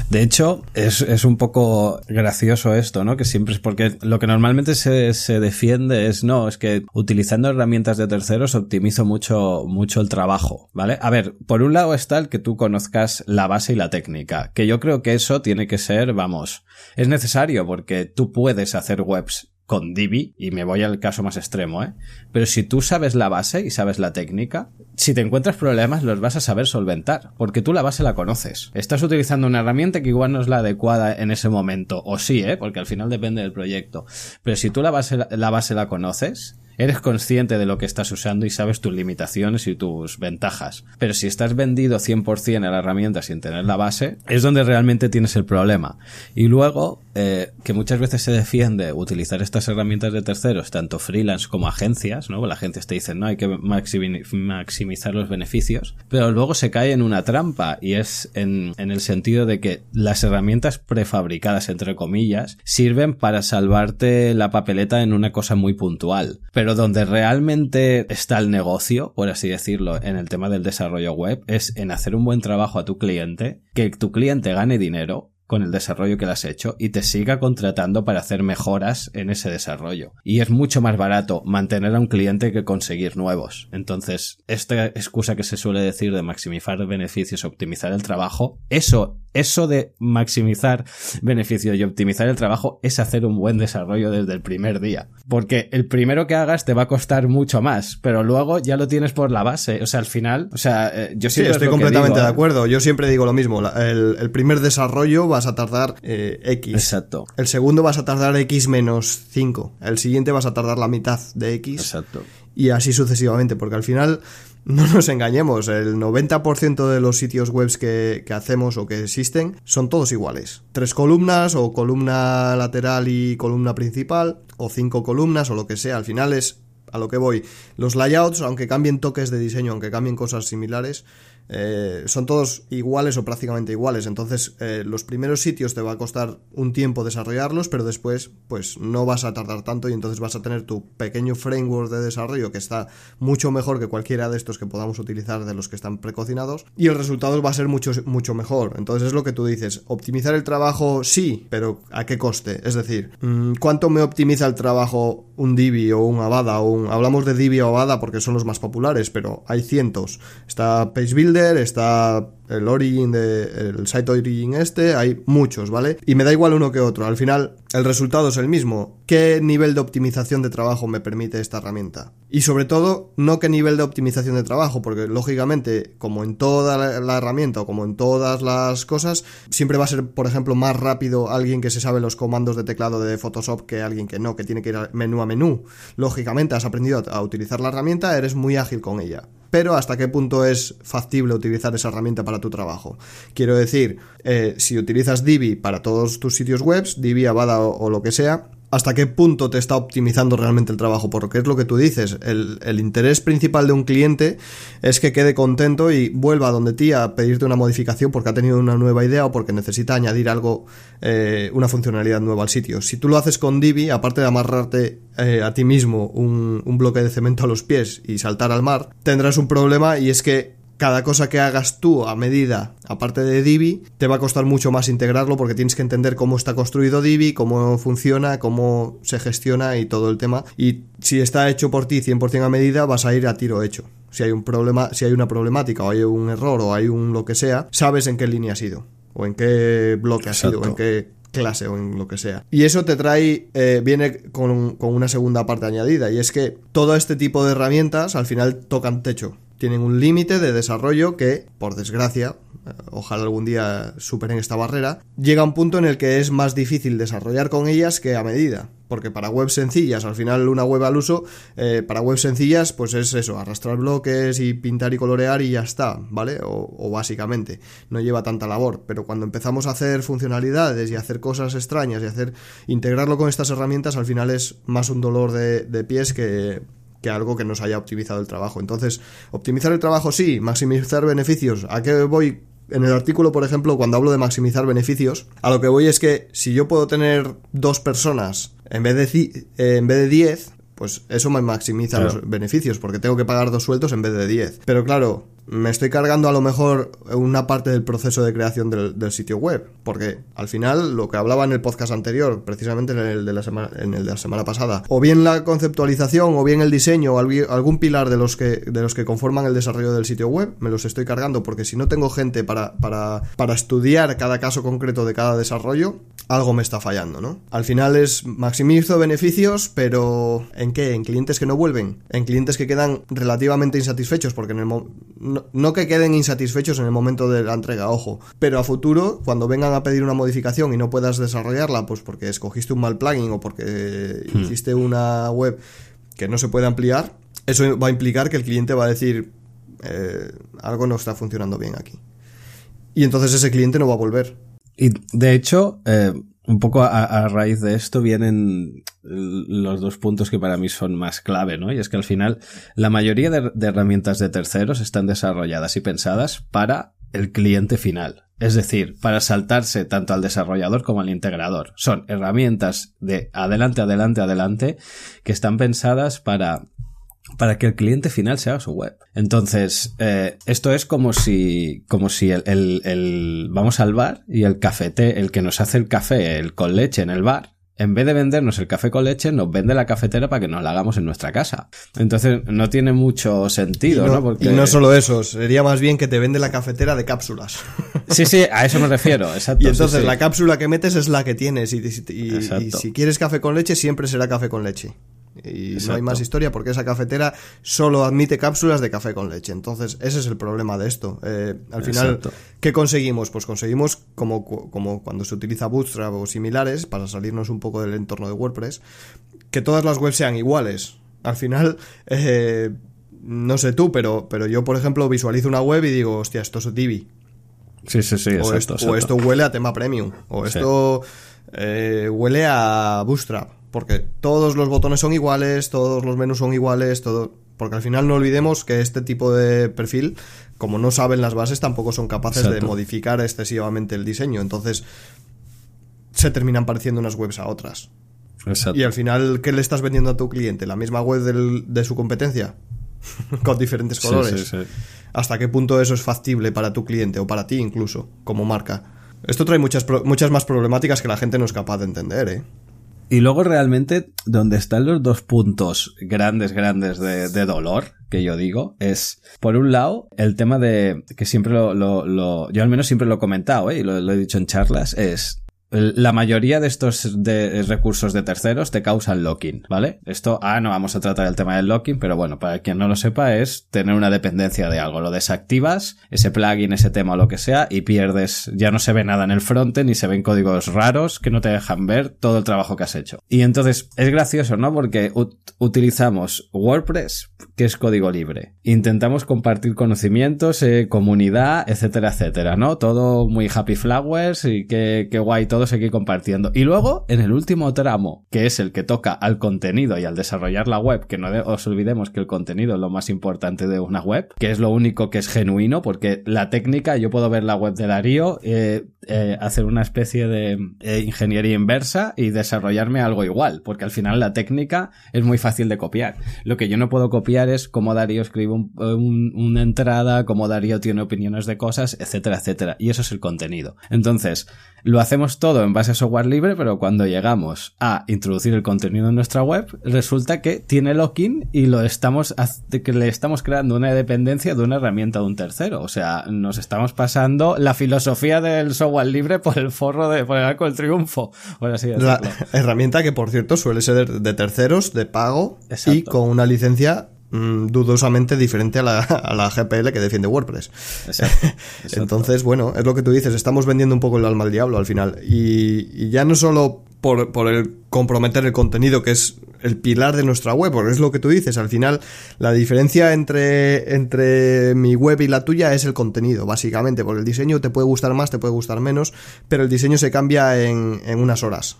De hecho, es, es, un poco gracioso esto, ¿no? Que siempre es porque lo que normalmente se, se, defiende es, no, es que utilizando herramientas de terceros optimizo mucho, mucho el trabajo, ¿vale? A ver, por un lado está el que tú conozcas la base y la técnica, que yo creo que eso tiene que ser, vamos, es necesario porque tú puedes hacer webs con Divi, y me voy al caso más extremo, ¿eh? Pero si tú sabes la base y sabes la técnica, si te encuentras problemas los vas a saber solventar, porque tú la base la conoces. Estás utilizando una herramienta que igual no es la adecuada en ese momento, o sí, ¿eh? Porque al final depende del proyecto. Pero si tú la base, la base la conoces, eres consciente de lo que estás usando y sabes tus limitaciones y tus ventajas. Pero si estás vendido 100% a la herramienta sin tener la base, es donde realmente tienes el problema. Y luego, eh, que muchas veces se defiende utilizar estas herramientas de terceros, tanto freelance como agencias, ¿no? La gente te dice, no, hay que maximizar los beneficios, pero luego se cae en una trampa y es en, en el sentido de que las herramientas prefabricadas, entre comillas, sirven para salvarte la papeleta en una cosa muy puntual, pero donde realmente está el negocio, por así decirlo, en el tema del desarrollo web, es en hacer un buen trabajo a tu cliente, que tu cliente gane dinero con el desarrollo que le has hecho y te siga contratando para hacer mejoras en ese desarrollo. Y es mucho más barato mantener a un cliente que conseguir nuevos. Entonces, esta excusa que se suele decir de maximizar beneficios, optimizar el trabajo, eso, eso de maximizar beneficios y optimizar el trabajo es hacer un buen desarrollo desde el primer día. Porque el primero que hagas te va a costar mucho más, pero luego ya lo tienes por la base. O sea, al final, o sea, eh, yo siempre... estoy completamente de acuerdo. Yo siempre digo lo mismo. El, el primer desarrollo va vas a tardar eh, X. Exacto. El segundo vas a tardar X menos 5. El siguiente vas a tardar la mitad de X. Exacto. Y así sucesivamente, porque al final, no nos engañemos, el 90% de los sitios web que, que hacemos o que existen son todos iguales. Tres columnas o columna lateral y columna principal, o cinco columnas o lo que sea. Al final es a lo que voy. Los layouts, aunque cambien toques de diseño, aunque cambien cosas similares, eh, son todos iguales o prácticamente iguales. Entonces, eh, los primeros sitios te va a costar un tiempo desarrollarlos, pero después, pues no vas a tardar tanto y entonces vas a tener tu pequeño framework de desarrollo que está mucho mejor que cualquiera de estos que podamos utilizar de los que están precocinados y el resultado va a ser mucho, mucho mejor. Entonces, es lo que tú dices. Optimizar el trabajo, sí, pero ¿a qué coste? Es decir, mm, ¿cuánto me optimiza el trabajo un Divi o un Avada? Un... Hablamos de Divi o Avada porque son los más populares, pero hay cientos. Está Está el origin de el site origin este, hay muchos, ¿vale? Y me da igual uno que otro, al final el resultado es el mismo. ¿Qué nivel de optimización de trabajo me permite esta herramienta? Y sobre todo, no qué nivel de optimización de trabajo, porque lógicamente, como en toda la, herramienta o como en todas las cosas, siempre va a ser, por ejemplo, más rápido alguien que se sabe los comandos de teclado de Photoshop que alguien que no, que tiene que ir menú a menú. Lógicamente, has aprendido a utilizar la herramienta, eres muy ágil con ella pero hasta qué punto es factible utilizar esa herramienta para tu trabajo. Quiero decir, eh, si utilizas Divi para todos tus sitios web, Divi, Avada o lo que sea, hasta qué punto te está optimizando realmente el trabajo, porque es lo que tú dices, el, interés principal de un cliente es que quede contento y vuelva donde ti a pedirte una modificación porque ha tenido una nueva idea o porque necesita añadir algo, eh, una funcionalidad nueva al sitio. Si tú lo haces con Divi, aparte de amarrarte eh, a ti mismo un bloque de cemento a los pies y saltar al mar, tendrás un problema y es que cada cosa que hagas tú a medida, aparte de Divi, te va a costar mucho más integrarlo porque tienes que entender cómo está construido Divi, cómo funciona, cómo se gestiona y todo el tema. Y si está hecho por ti 100% a medida, vas a ir a tiro hecho. Si hay un problema, si hay una problemática o hay un error o hay un lo que sea, sabes en qué línea has ido o en qué bloque has ido o en qué clase o en lo que sea. Y eso te trae, eh, viene con, con una segunda parte añadida y es que todo este tipo de herramientas al final tocan techo tienen un límite de desarrollo que, por desgracia, eh, ojalá algún día superen esta barrera, llega a un punto en el que es más difícil desarrollar con ellas que a medida. Porque para webs sencillas, al final una web al uso, eh, para webs sencillas, pues es eso, arrastrar bloques y pintar y colorear y ya está, ¿vale? O, básicamente, no lleva tanta labor. Pero cuando empezamos a hacer funcionalidades y hacer cosas extrañas y hacer integrarlo con estas herramientas, al final es más un dolor de pies que, que algo que nos haya optimizado el trabajo. Entonces, optimizar el trabajo sí, maximizar beneficios. ¿A qué voy? En el artículo, por ejemplo, cuando hablo de maximizar beneficios, a lo que voy es que si yo puedo tener dos personas en vez de, en vez de diez, pues eso me maximiza los beneficios, porque tengo que pagar dos sueldos en vez de diez. Pero claro, me estoy cargando a lo mejor una parte del proceso de creación del, sitio web, porque al final lo que hablaba en el podcast anterior, precisamente en el de la semana, en el de la semana pasada, o bien la conceptualización, o bien el diseño, o algún pilar de los que de los que conforman el desarrollo del sitio web, me los estoy cargando porque si no tengo gente para, para, para estudiar cada caso concreto de cada desarrollo, algo me está fallando, ¿no? Al final es maximizo beneficios, pero ¿en qué? En clientes que no vuelven, en clientes que quedan relativamente insatisfechos, porque en el que queden insatisfechos en el momento de la entrega, ojo, pero a futuro, cuando vengan a pedir una modificación y no puedas desarrollarla, pues porque escogiste un mal plugin o porque hmm. hiciste una web que no se puede ampliar, eso va a implicar que el cliente va a decir eh, algo no está funcionando bien aquí. Y entonces ese cliente no va a volver. Y de hecho, eh, un poco a, raíz de esto vienen los dos puntos que para mí son más clave, ¿no? Y es que al final la mayoría de, herramientas de terceros están desarrolladas y pensadas para el cliente final. Es decir, para saltarse tanto al desarrollador como al integrador. Son herramientas de adelante, adelante, adelante que están pensadas para para que el cliente final se haga su web. Entonces, eh, esto es como si, como si el, el, el, vamos al bar y el cafete, el que nos hace el café, el con leche en el bar, en vez de vendernos el café con leche, nos vende la cafetera para que nos la hagamos en nuestra casa. Entonces, no tiene mucho sentido, ¿no? Porque... Y no solo eso, sería más bien que te vende la cafetera de cápsulas. Sí, sí, a eso me refiero, exacto. Y entonces la cápsula que metes es la que tienes. y si quieres café con leche, siempre será café con leche. Y no hay más historia porque esa cafetera solo admite cápsulas de café con leche. Entonces, ese es el problema de esto. Eh, al final, ¿qué conseguimos? Pues conseguimos, como, como cuando se utiliza Bootstrap o similares, para salirnos un poco del entorno de WordPress, que todas las webs sean iguales. Al final, eh, no sé tú, pero, pero yo, por ejemplo, visualizo una web y digo, hostia, esto es Divi. Sí, sí, sí. O, esto, o esto huele a tema premium. O esto eh, huele a Bootstrap porque todos los botones son iguales, todos los menús son iguales, todo, porque al final no olvidemos que este tipo de perfil, como no saben las bases, tampoco son capaces de modificar excesivamente el diseño, entonces se terminan pareciendo unas webs a otras. Y al final, ¿qué le estás vendiendo a tu cliente? ¿La misma web de su competencia? Con diferentes colores. ¿Hasta qué punto eso es factible para tu cliente o para ti incluso, como marca? Esto trae muchas, muchas más problemáticas que la gente no es capaz de entender, ¿eh? Y luego realmente donde están los dos puntos grandes, grandes de, dolor, que yo digo, es, por un lado, el tema de, que siempre lo, lo, yo al menos siempre lo he comentado, ¿eh? y lo, he dicho en charlas, es, la mayoría de estos de recursos de terceros te causan locking, ¿vale? Esto, ah, no vamos a tratar el tema del locking, pero bueno, para quien no lo sepa es tener una dependencia de algo. Lo desactivas, ese plugin, ese tema o lo que sea, y pierdes, ya no se ve nada en el frontend y se ven códigos raros que no te dejan ver todo el trabajo que has hecho. Y entonces es gracioso, ¿no? Porque utilizamos WordPress, que es código libre. Intentamos compartir conocimientos, eh, comunidad, etcétera, etcétera, ¿no? Todo muy happy flowers y qué, qué guay todo seguir compartiendo. Y luego, en el último tramo, que es el que toca al contenido y al desarrollar la web, que no os olvidemos que el contenido es lo más importante de una web, que es lo único que es genuino, porque la técnica, yo puedo ver la web de Darío, eh, eh, hacer una especie de eh, ingeniería inversa y desarrollarme algo igual, porque al final la técnica es muy fácil de copiar. Lo que yo no puedo copiar es cómo Darío escribe una entrada, cómo Darío tiene opiniones de cosas, etcétera, etcétera. Y eso es el contenido. Entonces, lo hacemos todo en base a software libre, pero cuando llegamos a introducir el contenido en nuestra web, resulta que tiene login y lo estamos, que le estamos creando una dependencia de una herramienta de un tercero. O sea, nos estamos pasando la filosofía del software libre por el forro de, por el arco del triunfo. La herramienta que, por cierto, suele ser de terceros, de pago y con una licencia Mm, dudosamente diferente a la, a la, GPL que defiende WordPress. Entonces, bueno, es lo que tú dices, estamos vendiendo un poco el alma al diablo al final. Y, ya no solo por, por, el comprometer el contenido, que es el pilar de nuestra web, porque es lo que tú dices, al final la diferencia entre, entre mi web y la tuya es el contenido, básicamente, porque el diseño te puede gustar más, te puede gustar menos, pero el diseño se cambia en, en unas horas.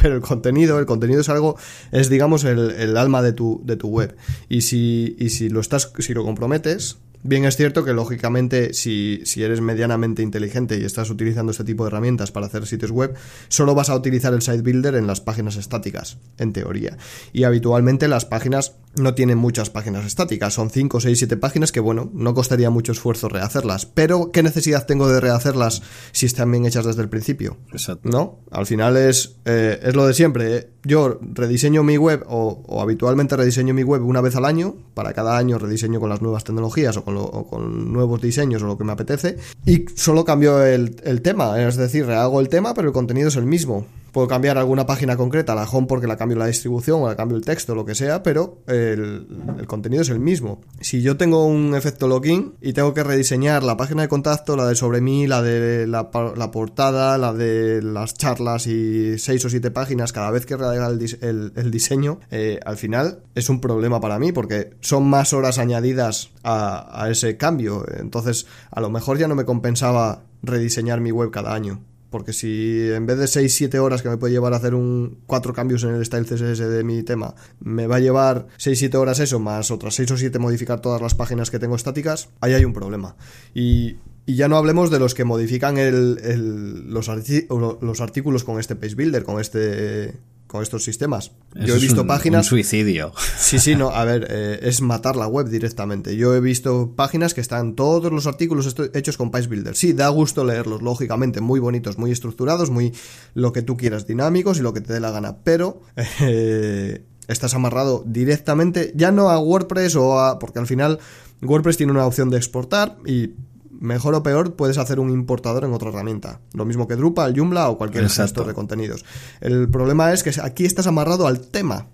Pero el contenido, el contenido es algo, es digamos el, el alma de tu, de tu web. Y si, y si lo estás, si lo comprometes, Bien es cierto que lógicamente si, si, eres medianamente inteligente y estás utilizando este tipo de herramientas para hacer sitios web, solo vas a utilizar el site builder en las páginas estáticas, en teoría. Y habitualmente las páginas no tienen muchas páginas estáticas, son 5, 6, 7 páginas que bueno, no costaría mucho esfuerzo rehacerlas. Pero ¿qué necesidad tengo de rehacerlas si están bien hechas desde el principio? Exacto. ¿No? Al final es, eh, es lo de siempre. ¿eh? Yo rediseño mi web o, o habitualmente rediseño mi web una vez al año, para cada año rediseño con las nuevas tecnologías o con con, nuevos diseños o lo que me apetece. Y solo cambio el, el tema, es decir, rehago el tema, pero el contenido es el mismo. Puedo cambiar alguna página concreta, la home porque la cambio la distribución o la cambio el texto, lo que sea, pero el, contenido es el mismo. Si yo tengo un efecto login y tengo que rediseñar la página de contacto, la de sobre mí, la de la, portada, la de las charlas y seis o siete páginas cada vez que rehaga el, diseño, eh, al final es un problema para mí porque son más horas añadidas a ese cambio. Entonces, a lo mejor ya no me compensaba rediseñar mi web cada año Porque si en vez de 6-7 horas que me puede llevar a hacer un cuatro cambios en el style CSS de mi tema, me va a llevar 6-7 horas eso, más otras 6 o 7 modificar todas las páginas que tengo estáticas, ahí hay un problema. Y, y ya no hablemos de los que modifican el, el, los, los artículos con este Page Builder, con este con estos sistemas. Yo he visto páginas. Un suicidio. Sí, sí, no. A ver, eh, es matar la web directamente. Yo he visto páginas que están todos los artículos hechos con Page Builder. Sí, da gusto leerlos, lógicamente, muy bonitos, muy estructurados, muy lo que tú quieras, dinámicos y lo que te dé la gana. Pero eh, estás amarrado directamente, ya no a WordPress o a. porque al final WordPress tiene una opción de exportar y mejor o peor, puedes hacer un importador en otra herramienta. Lo mismo que Drupal, Joomla o cualquier gestor de contenidos. El problema es que aquí estás amarrado al tema.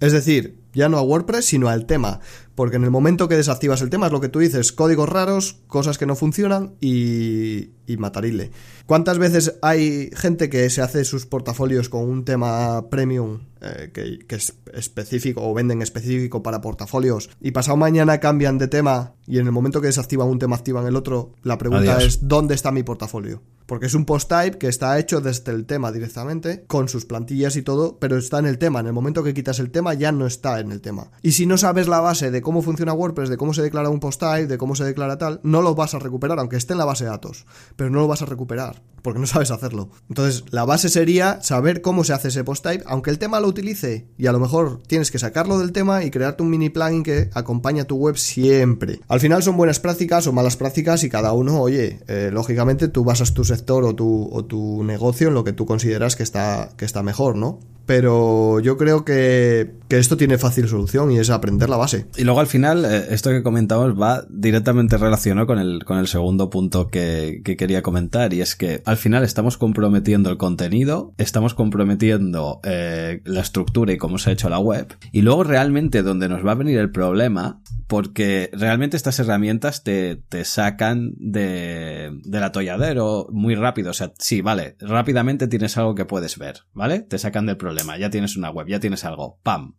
Es decir, ya no a WordPress, sino al tema. Porque en el momento que desactivas el tema es lo que tú dices, códigos raros, cosas que no funcionan y, y matarile. ¿Cuántas veces hay gente que se hace sus portafolios con un tema premium eh, que, es específico o venden específico para portafolios y pasado mañana cambian de tema y en el momento que desactivan un tema activan el otro? La pregunta es ¿dónde está mi portafolio? Porque es un post type que está hecho desde el tema directamente, con sus plantillas y todo, pero está en el tema. En el momento que quitas el tema ya no está en el tema. Y si no sabes la base de cómo funciona WordPress, de cómo se declara un post type, de cómo se declara tal, no lo vas a recuperar, aunque esté en la base de datos, pero no lo vas a recuperar, porque no sabes hacerlo. Entonces, la base sería saber cómo se hace ese post type, aunque el tema lo utilice, y a lo mejor tienes que sacarlo del tema y crearte un mini plugin que acompaña tu web siempre. Al final son buenas prácticas o malas prácticas y cada uno, oye, eh, lógicamente tú basas tu sector o tu, o tu negocio en lo que tú consideras que está, que está mejor, ¿no? Pero yo creo que, esto tiene fácil solución y es aprender la base. Y luego al final, eh, esto que comentamos va directamente relacionado con el, con el segundo punto que, quería comentar y es que al final estamos comprometiendo el contenido, estamos comprometiendo eh, la estructura y cómo se ha hecho la web y luego realmente donde nos va a venir el problema porque realmente estas herramientas te, te sacan de, del atolladero muy rápido. O sea, sí, vale, rápidamente tienes algo que puedes ver, ¿vale? Te sacan del problema, ya tienes una web, ya tienes algo, ¡pam!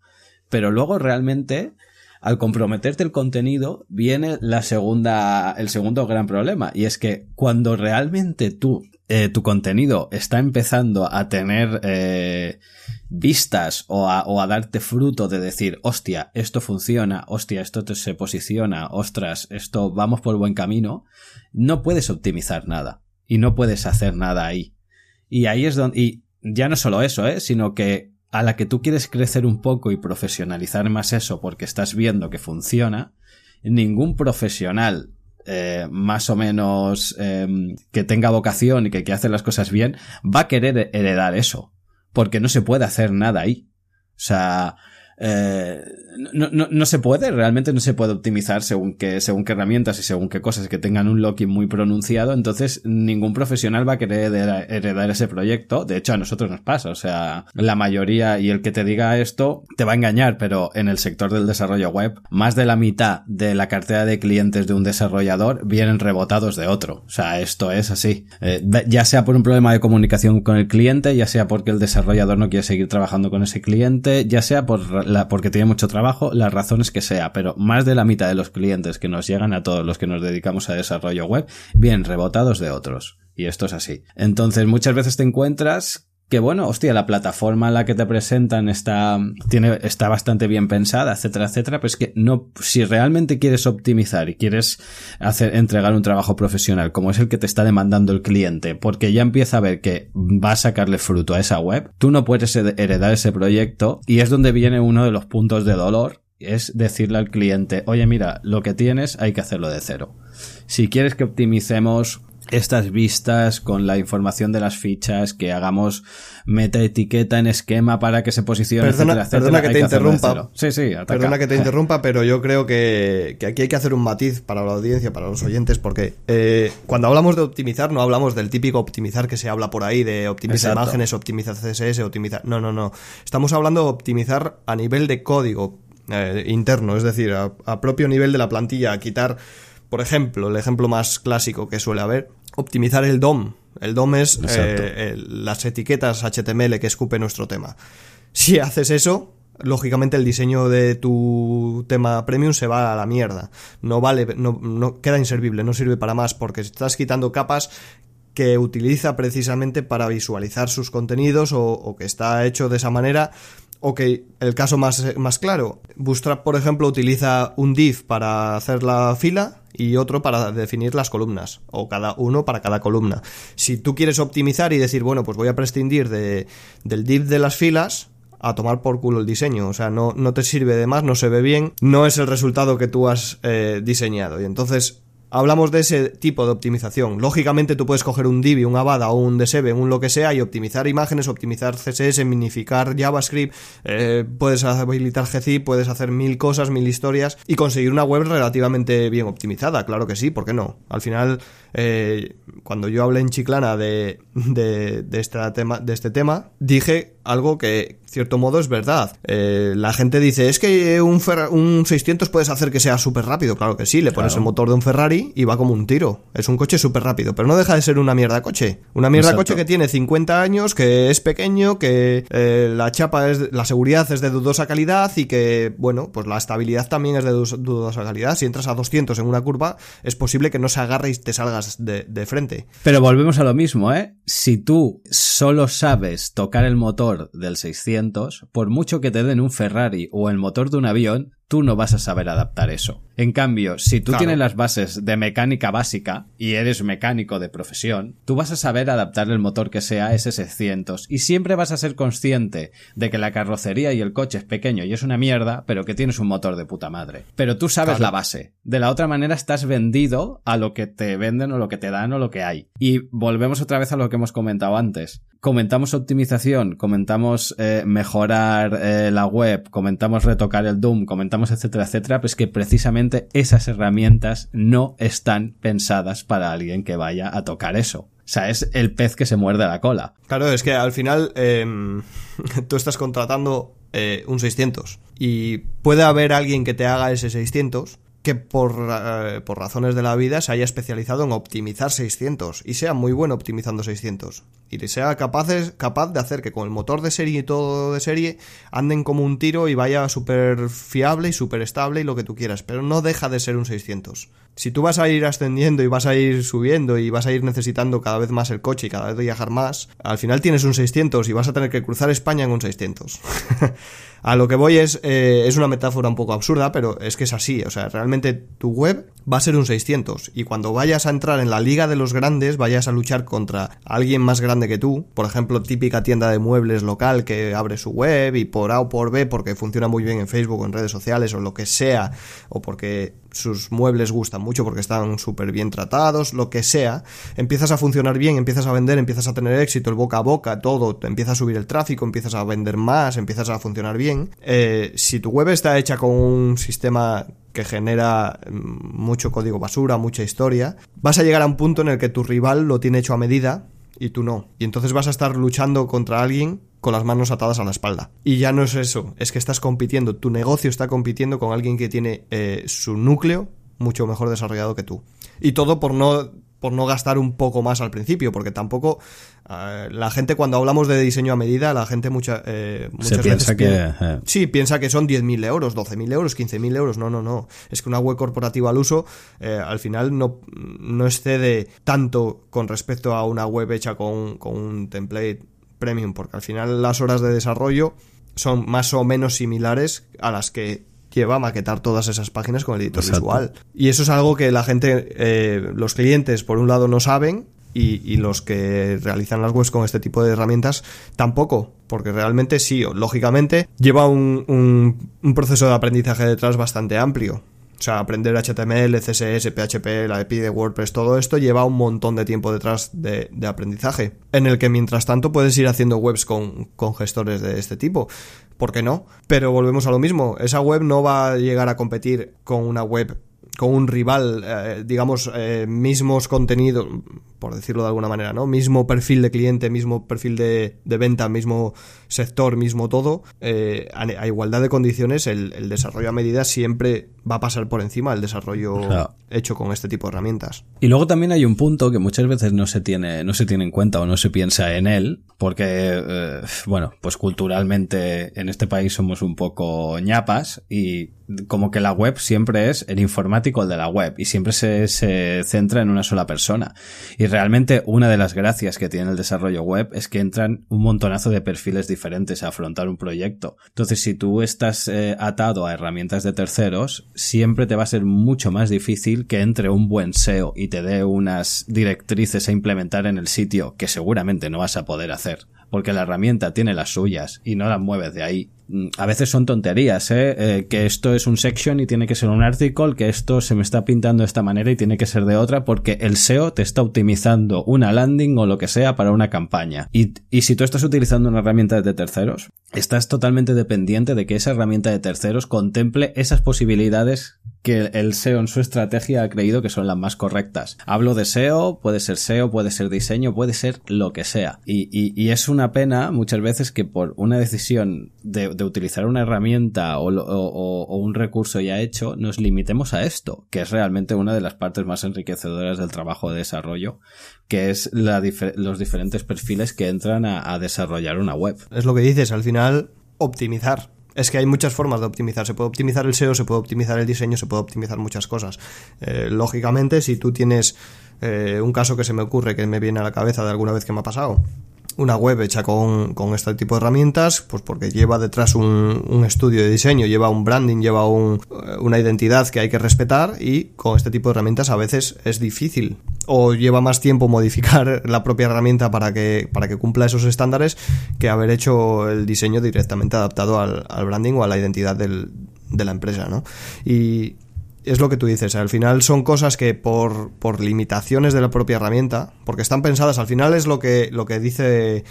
Pero luego realmente, al comprometerte el contenido, viene la segunda, el segundo gran problema, y es que cuando realmente tú eh, tu contenido está empezando a tener eh, vistas o a, darte fruto de decir, hostia, esto funciona, hostia, esto te se posiciona, ostras, esto vamos por buen camino, no puedes optimizar nada y no puedes hacer nada ahí. Y ahí es donde, ya no solo eso, ¿eh? sino que a la que tú quieres crecer un poco y profesionalizar más eso porque estás viendo que funciona, ningún profesional eh, más o menos em, que tenga vocación y que, que hace las cosas bien, va a querer heredar eso. Porque no se puede hacer nada ahí. O sea, eh, no, no, no, se puede, realmente no se puede optimizar según qué, según qué herramientas y según qué cosas que tengan un locking muy pronunciado, entonces ningún profesional va a querer heredar ese proyecto. De hecho, a nosotros nos pasa, o sea, la mayoría y el que te diga esto te va a engañar, pero en el sector del desarrollo web, más de la mitad de la cartera de clientes de un desarrollador vienen rebotados de otro. O sea, esto es así. Eh, ya sea por un problema de comunicación con el cliente, ya sea porque el desarrollador no quiere seguir trabajando con ese cliente, ya sea por la, porque tiene mucho trabajo, las razones que sea, pero más de la mitad de los clientes que nos llegan a todos los que nos dedicamos a desarrollo web vienen rebotados de otros. Y esto es así. Entonces muchas veces te encuentras que bueno, hostia, la plataforma en la que te presentan está, tiene, está bastante bien pensada, etcétera, etcétera, pero es que no, si realmente quieres optimizar y quieres hacer, entregar un trabajo profesional como es el que te está demandando el cliente, porque ya empieza a ver que va a sacarle fruto a esa web, tú no puedes heredar ese proyecto y es donde viene uno de los puntos de dolor es decirle al cliente, oye mira, lo que tienes hay que hacerlo de cero. Si quieres que optimicemos estas vistas con la información de las fichas, que hagamos meta etiqueta en esquema para que se posicione, perdona, Perdona que te interrumpa. Sí, sí, Perdona que te interrumpa, pero yo creo que, aquí hay que hacer un matiz para la audiencia, para los oyentes, porque eh, cuando hablamos de optimizar, no hablamos del típico optimizar que se habla por ahí, de optimizar imágenes, optimizar CSS, optimizar. No, no, no. Estamos hablando de optimizar a nivel de código eh, interno, es decir, a, propio nivel de la plantilla, quitar por ejemplo, el ejemplo más clásico que suele haber, optimizar el DOM. El DOM es eh, las etiquetas HTML que escupe nuestro tema. Si haces eso, lógicamente el diseño de tu tema premium se va a la mierda. No vale, no, no queda inservible, no sirve para más porque estás quitando capas que utiliza precisamente para visualizar sus contenidos o, que está hecho de esa manera. O que el caso más, más claro, Bootstrap, por ejemplo, utiliza un div para hacer la fila y otro para definir las columnas, o cada uno para cada columna. Si tú quieres optimizar y decir, bueno, pues voy a prescindir de, del div de las filas, a tomar por culo el diseño. O sea, no, no te sirve de más, no se ve bien, no es el resultado que tú has eh, diseñado. Y entonces hablamos de ese tipo de optimización. Lógicamente tú puedes coger un Divi, un Avada o un Desebe, un lo que sea y optimizar imágenes, optimizar CSS, minificar JavaScript, eh, puedes habilitar gzip, puedes hacer mil cosas, mil historias y conseguir una web relativamente bien optimizada. Claro que sí, ¿por qué no? Al final, eh, cuando yo hablé en Chiclana de, de, de, tema, de este tema, dije algo que, cierto modo, es verdad. Eh, la gente dice, es que un, un 600 puedes hacer que sea súper rápido. Claro que sí, le pones el motor de un Ferrari y va como un tiro. Es un coche súper rápido, pero no deja de ser una mierda coche. Una mierda coche que tiene 50 años, que es pequeño, que eh, la chapa es, la seguridad es de dudosa calidad y que, bueno, pues la estabilidad también es de dudosa calidad. Si entras a 200 en una curva, es posible que no se agarre y te salgas de, de frente. Pero volvemos a lo mismo, ¿eh? Si tú solo sabes tocar el motor del 600, por mucho que te den un Ferrari o el motor de un avión, tú no vas a saber adaptar eso. En cambio, si tú tienes las bases de mecánica básica y eres mecánico de profesión, tú vas a saber adaptar el motor que sea ese 600 y siempre vas a ser consciente de que la carrocería y el coche es pequeño y es una mierda, pero que tienes un motor de puta madre. Pero tú sabes la base. De la otra manera estás vendido a lo que te venden o lo que te dan o lo que hay. Y volvemos otra vez a lo que hemos comentado antes. Comentamos optimización, comentamos eh, mejorar eh, la web, comentamos retocar el Doom, comentamos etcétera, etcétera, pues que precisamente esas herramientas no están pensadas para alguien que vaya a tocar eso. O sea, es el pez que se muerde la cola. Claro, es que al final em, tú estás contratando eh, un 600 y puede haber alguien que te haga ese 600 que por, eh, por, razones de la vida se haya especializado en optimizar 600 y sea muy bueno optimizando 600 y sea capaz de hacer que con el motor de serie y todo de serie anden como un tiro y vaya súper fiable y súper estable y lo que tú quieras, pero no deja de ser un 600. Si tú vas a ir ascendiendo y vas a ir subiendo y vas a ir necesitando cada vez más el coche y cada vez viajar más, al final tienes un 600 y vas a tener que cruzar España en un 600. A lo que voy es, eh, es una metáfora un poco absurda, pero es que es así. O sea, realmente tu web va a ser un 600 y cuando vayas a entrar en la liga de los grandes, vayas a luchar contra alguien más grande que tú, por ejemplo, típica tienda de muebles local que abre su web y por A o por B, porque funciona muy bien en Facebook o en redes sociales o lo que sea, o porque sus muebles gustan mucho porque están súper bien tratados, lo que sea, empiezas a funcionar bien, empiezas a vender, empiezas a tener éxito, el boca a boca, todo, empieza a subir el tráfico, empiezas a vender más, empiezas a funcionar bien. Eh, si tu web está hecha con un sistema que genera mm, mucho código basura, mucha historia, vas a llegar a un punto en el que tu rival lo tiene hecho a medida y tú no. Y entonces vas a estar luchando contra alguien con las manos atadas a la espalda. Y ya no es eso, es que estás compitiendo, tu negocio está compitiendo con alguien que tiene eh, su núcleo mucho mejor desarrollado que tú. Y todo por no por no gastar un poco más al principio, porque tampoco eh, la gente cuando hablamos de diseño a medida, la gente mucha, eh, muchas piensa que... Eh. Sí, piensa que son 10.000 euros, 12.000 euros, 15.000 euros, no, no, no. Es que una web corporativa al uso al final no, no excede tanto con respecto a una web hecha con, con un template premium, porque al final las horas de desarrollo son más o menos similares a las que lleva a maquetar todas esas páginas con el editor visual. Y eso es algo que la gente, eh, los clientes, por un lado, no saben. Y, los que realizan las webs con este tipo de herramientas tampoco, porque realmente sí, lógicamente lleva un, un proceso de aprendizaje detrás bastante amplio. O sea, aprender HTML, CSS, PHP, la API de WordPress, todo esto lleva un montón de tiempo detrás de, aprendizaje. En el que mientras tanto puedes ir haciendo webs con, con gestores de este tipo. ¿Por qué no? Pero volvemos a lo mismo. Esa web no va a llegar a competir con una web con un rival, eh, digamos, eh, mismos contenidos, por decirlo de alguna manera, ¿no? Mismo perfil de cliente, mismo perfil de, de venta, mismo sector, mismo todo, eh, a, igualdad de condiciones, el, desarrollo a medida siempre va a pasar por encima del desarrollo hecho con este tipo de herramientas. Y luego también hay un punto que muchas veces no se tiene, no se tiene en cuenta o no se piensa en él, porque, bueno, pues culturalmente en este país somos un poco ñapas y como que la web siempre es en informática article de la web y siempre se, se centra en una sola persona. Y realmente una de las gracias que tiene el desarrollo web es que entran un montonazo de perfiles diferentes a afrontar un proyecto. Entonces, si tú estás eh, atado a herramientas de terceros, siempre te va a ser mucho más difícil que entre un buen SEO y te dé unas directrices a implementar en el sitio que seguramente no vas a poder hacer porque la herramienta tiene las suyas y no las mueves de ahí. A veces son tonterías, ¿eh? ¿eh? Que esto es un section y tiene que ser un article, que esto se me está pintando de esta manera y tiene que ser de otra, porque el SEO te está optimizando una landing o lo que sea para una campaña. Y, y si tú estás utilizando una herramienta de terceros, estás totalmente dependiente de que esa herramienta de terceros contemple esas posibilidades que el SEO en su estrategia ha creído que son las más correctas. Hablo de SEO, puede ser SEO, puede ser diseño, puede ser lo que sea. Y, es una pena muchas veces que por una decisión de, utilizar una herramienta o, un recurso ya hecho, nos limitemos a esto, que es realmente una de las partes más enriquecedoras del trabajo de desarrollo, que es los diferentes perfiles que entran a desarrollar una web. Es lo que dices, al final optimizar es que hay muchas formas de optimizar. Se puede optimizar el SEO, se puede optimizar el diseño, se puede optimizar muchas cosas. Eh, lógicamente, si tú tienes eh, un caso que se me ocurre, que me viene a la cabeza de alguna vez que me ha pasado, una web hecha con, con, este tipo de herramientas, pues porque lleva detrás un, un estudio de diseño, lleva un branding, lleva un, eh, una identidad que hay que respetar y con este tipo de herramientas a veces es difícil o lleva más tiempo modificar la propia herramienta para que, para que cumpla esos estándares que haber hecho el diseño directamente adaptado al, al branding o a la identidad del, de la empresa, ¿no? Y es lo que tú dices, al final son cosas que por, por limitaciones de la propia herramienta, porque están pensadas, al final es lo que, lo que dice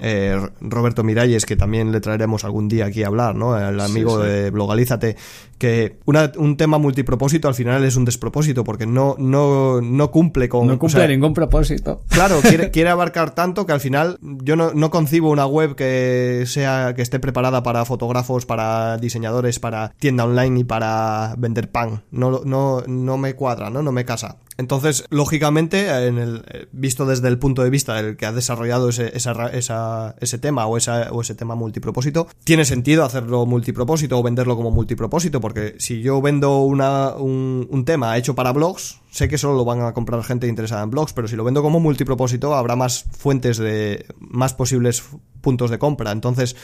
eh, Roberto Miralles, que también le traeremos algún día aquí a hablar, ¿no? El amigo de Blogalízate, que un tema multipropósito al final es un despropósito, porque no, no, no cumple con... No cumple ningún propósito. Claro, quiere, quiere, abarcar tanto que al final yo no, no concibo una web que sea, que esté preparada para fotógrafos, para diseñadores, para tienda online y para vender pan. No, no, no me cuadra, ¿no? No me casa. Entonces, lógicamente, en el, visto desde el punto de vista del que ha desarrollado ese, esa, ese tema o, esa, o ese tema multipropósito, tiene sentido hacerlo multipropósito o venderlo como multipropósito, porque si yo vendo una, un, un tema hecho para blogs, sé que solo lo van a comprar gente interesada en blogs, pero si lo vendo como multipropósito, habrá más fuentes de, más posibles puntos de compra. Entonces,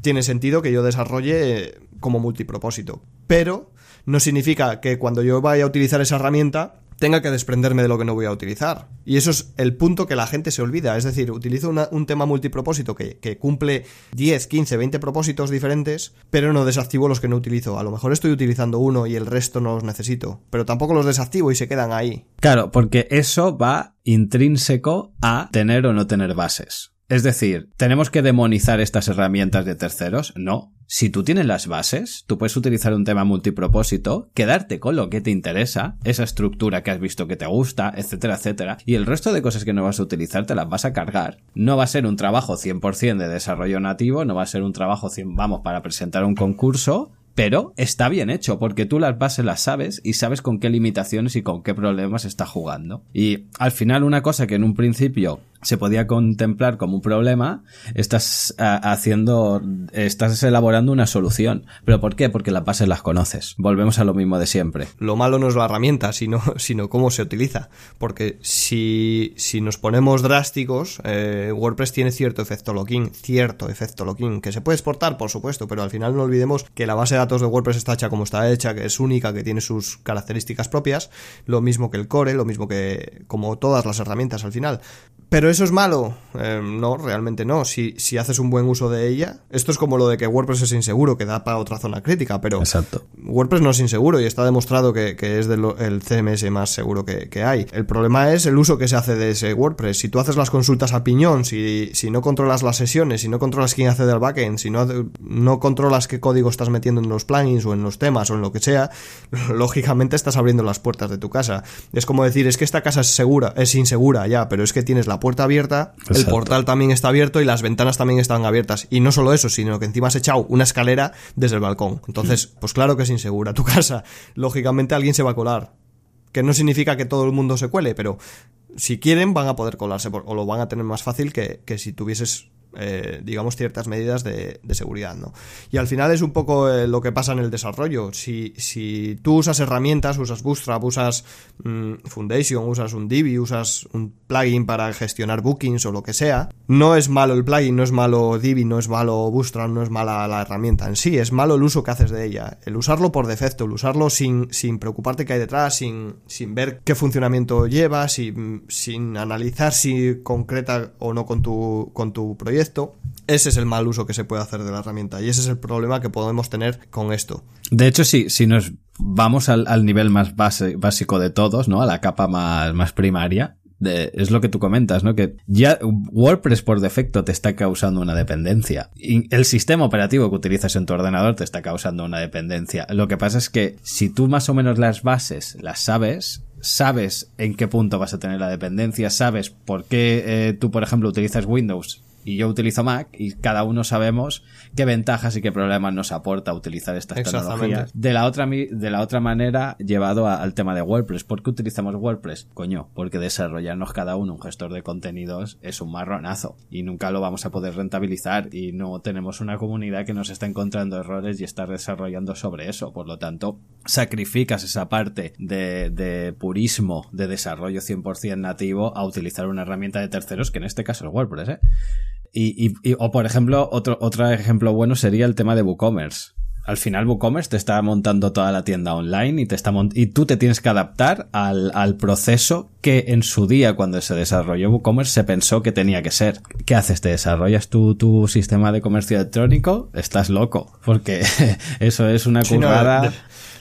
tiene sentido que yo desarrolle como multipropósito. Pero no significa que cuando yo vaya a utilizar esa herramienta, tenga que desprenderme de lo que no voy a utilizar. Y eso es el punto que la gente se olvida. Es decir, utilizo un tema multipropósito que, que, cumple 10, 15, 20 propósitos diferentes, pero no desactivo los que no utilizo. A lo mejor estoy utilizando uno y el resto no los necesito, pero tampoco los desactivo y se quedan ahí. Claro, porque eso va intrínseco a tener o no tener bases. Es decir, ¿tenemos que demonizar estas herramientas de terceros? No. Si tú tienes las bases, tú puedes utilizar un tema multipropósito, quedarte con lo que te interesa, esa estructura que has visto que te gusta, etcétera, etcétera, y el resto de cosas que no vas a utilizar te las vas a cargar. No va a ser un trabajo 100% de desarrollo nativo, no va a ser un trabajo 100, vamos, para presentar un concurso, pero está bien hecho porque tú las bases las sabes y sabes con qué limitaciones y con qué problemas está jugando. Y al final una cosa que en un principio se podía contemplar como un problema, estás haciendo, estás elaborando una solución. ¿Pero por qué? Porque las bases las conoces. Volvemos a lo mismo de siempre. Lo malo no es la herramienta, sino, sino cómo se utiliza. Porque si, si nos ponemos drásticos, eh, WordPress tiene cierto efecto login, cierto efecto login, que se puede exportar, por supuesto, pero al final no olvidemos que la base de datos de WordPress está hecha como está hecha, que es única, que tiene sus características propias, lo mismo que el core, lo mismo que como todas las herramientas al final. Pero eso es malo. Eh, no, realmente no. Si, si haces un buen uso de ella, esto es como lo de que WordPress es inseguro, que da para otra zona crítica, pero Exacto. WordPress no es inseguro y está demostrado que, que es el CMS más seguro que, que, hay. El problema es el uso que se hace de ese WordPress. Si tú haces las consultas a piñón, si, si no controlas las sesiones, si no controlas quién hace del backend, si no, no controlas qué código estás metiendo en los plugins o en los temas o en lo que sea, lógicamente estás abriendo las puertas de tu casa. Es como decir, es que esta casa es segura, es insegura ya, pero es que tienes la puerta abierta, el portal también está abierto y las ventanas también están abiertas. Y no solo eso, sino que encima has echado una escalera desde el balcón. Entonces, pues claro que es insegura tu casa. Lógicamente alguien se va a colar. Que no significa que todo el mundo se cuele, pero si quieren van a poder colarse o lo van a tener más fácil que, que si tuvieses eh, digamos, ciertas medidas de, seguridad, ¿no? Y al final es un poco eh, lo que pasa en el desarrollo. Si, si tú usas herramientas, usas Bootstrap, usas mm, Foundation, usas un Divi, usas un plugin para gestionar bookings o lo que sea, no es malo el plugin, no es malo Divi, no es malo Bootstrap, no es mala la herramienta en sí, es malo el uso que haces de ella. El usarlo por defecto, el usarlo sin, sin preocuparte qué hay detrás, sin, sin ver qué funcionamiento lleva, sin, sin analizar si concreta o no con tu, con tu proyecto. Ese es el mal uso que se puede hacer de la herramienta y ese es el problema que podemos tener con esto. De hecho, si, si nos vamos al, nivel más base, básico de todos, ¿no? A la capa más, más primaria, es lo que tú comentas, ¿no? Que ya WordPress por defecto te está causando una dependencia. El sistema operativo que utilizas en tu ordenador te está causando una dependencia. Lo que pasa es que si tú más o menos las bases las sabes, sabes en qué punto vas a tener la dependencia, sabes por qué eh, tú, por ejemplo, utilizas Windows y yo utilizo Mac y cada uno sabemos qué ventajas y qué problemas nos aporta utilizar estas tecnologías. De la otra, de la otra manera, llevado al tema de WordPress. ¿Por qué utilizamos WordPress? Coño, porque desarrollarnos cada uno un gestor de contenidos es un marronazo y nunca lo vamos a poder rentabilizar y no tenemos una comunidad que nos está encontrando errores y está desarrollando sobre eso. Por lo tanto, sacrificas esa parte de, de purismo de desarrollo 100% nativo a utilizar una herramienta de terceros, que en este caso es WordPress, ¿eh? Y, o por ejemplo, otro, otro ejemplo bueno sería el tema de WooCommerce. Al final WooCommerce te está montando toda la tienda online y te está y tú te tienes que adaptar al, al proceso que en su día cuando se desarrolló WooCommerce se pensó que tenía que ser. ¿Qué haces? ¿Te desarrollas tu, tu sistema de comercio electrónico? Estás loco, porque eso es una curvada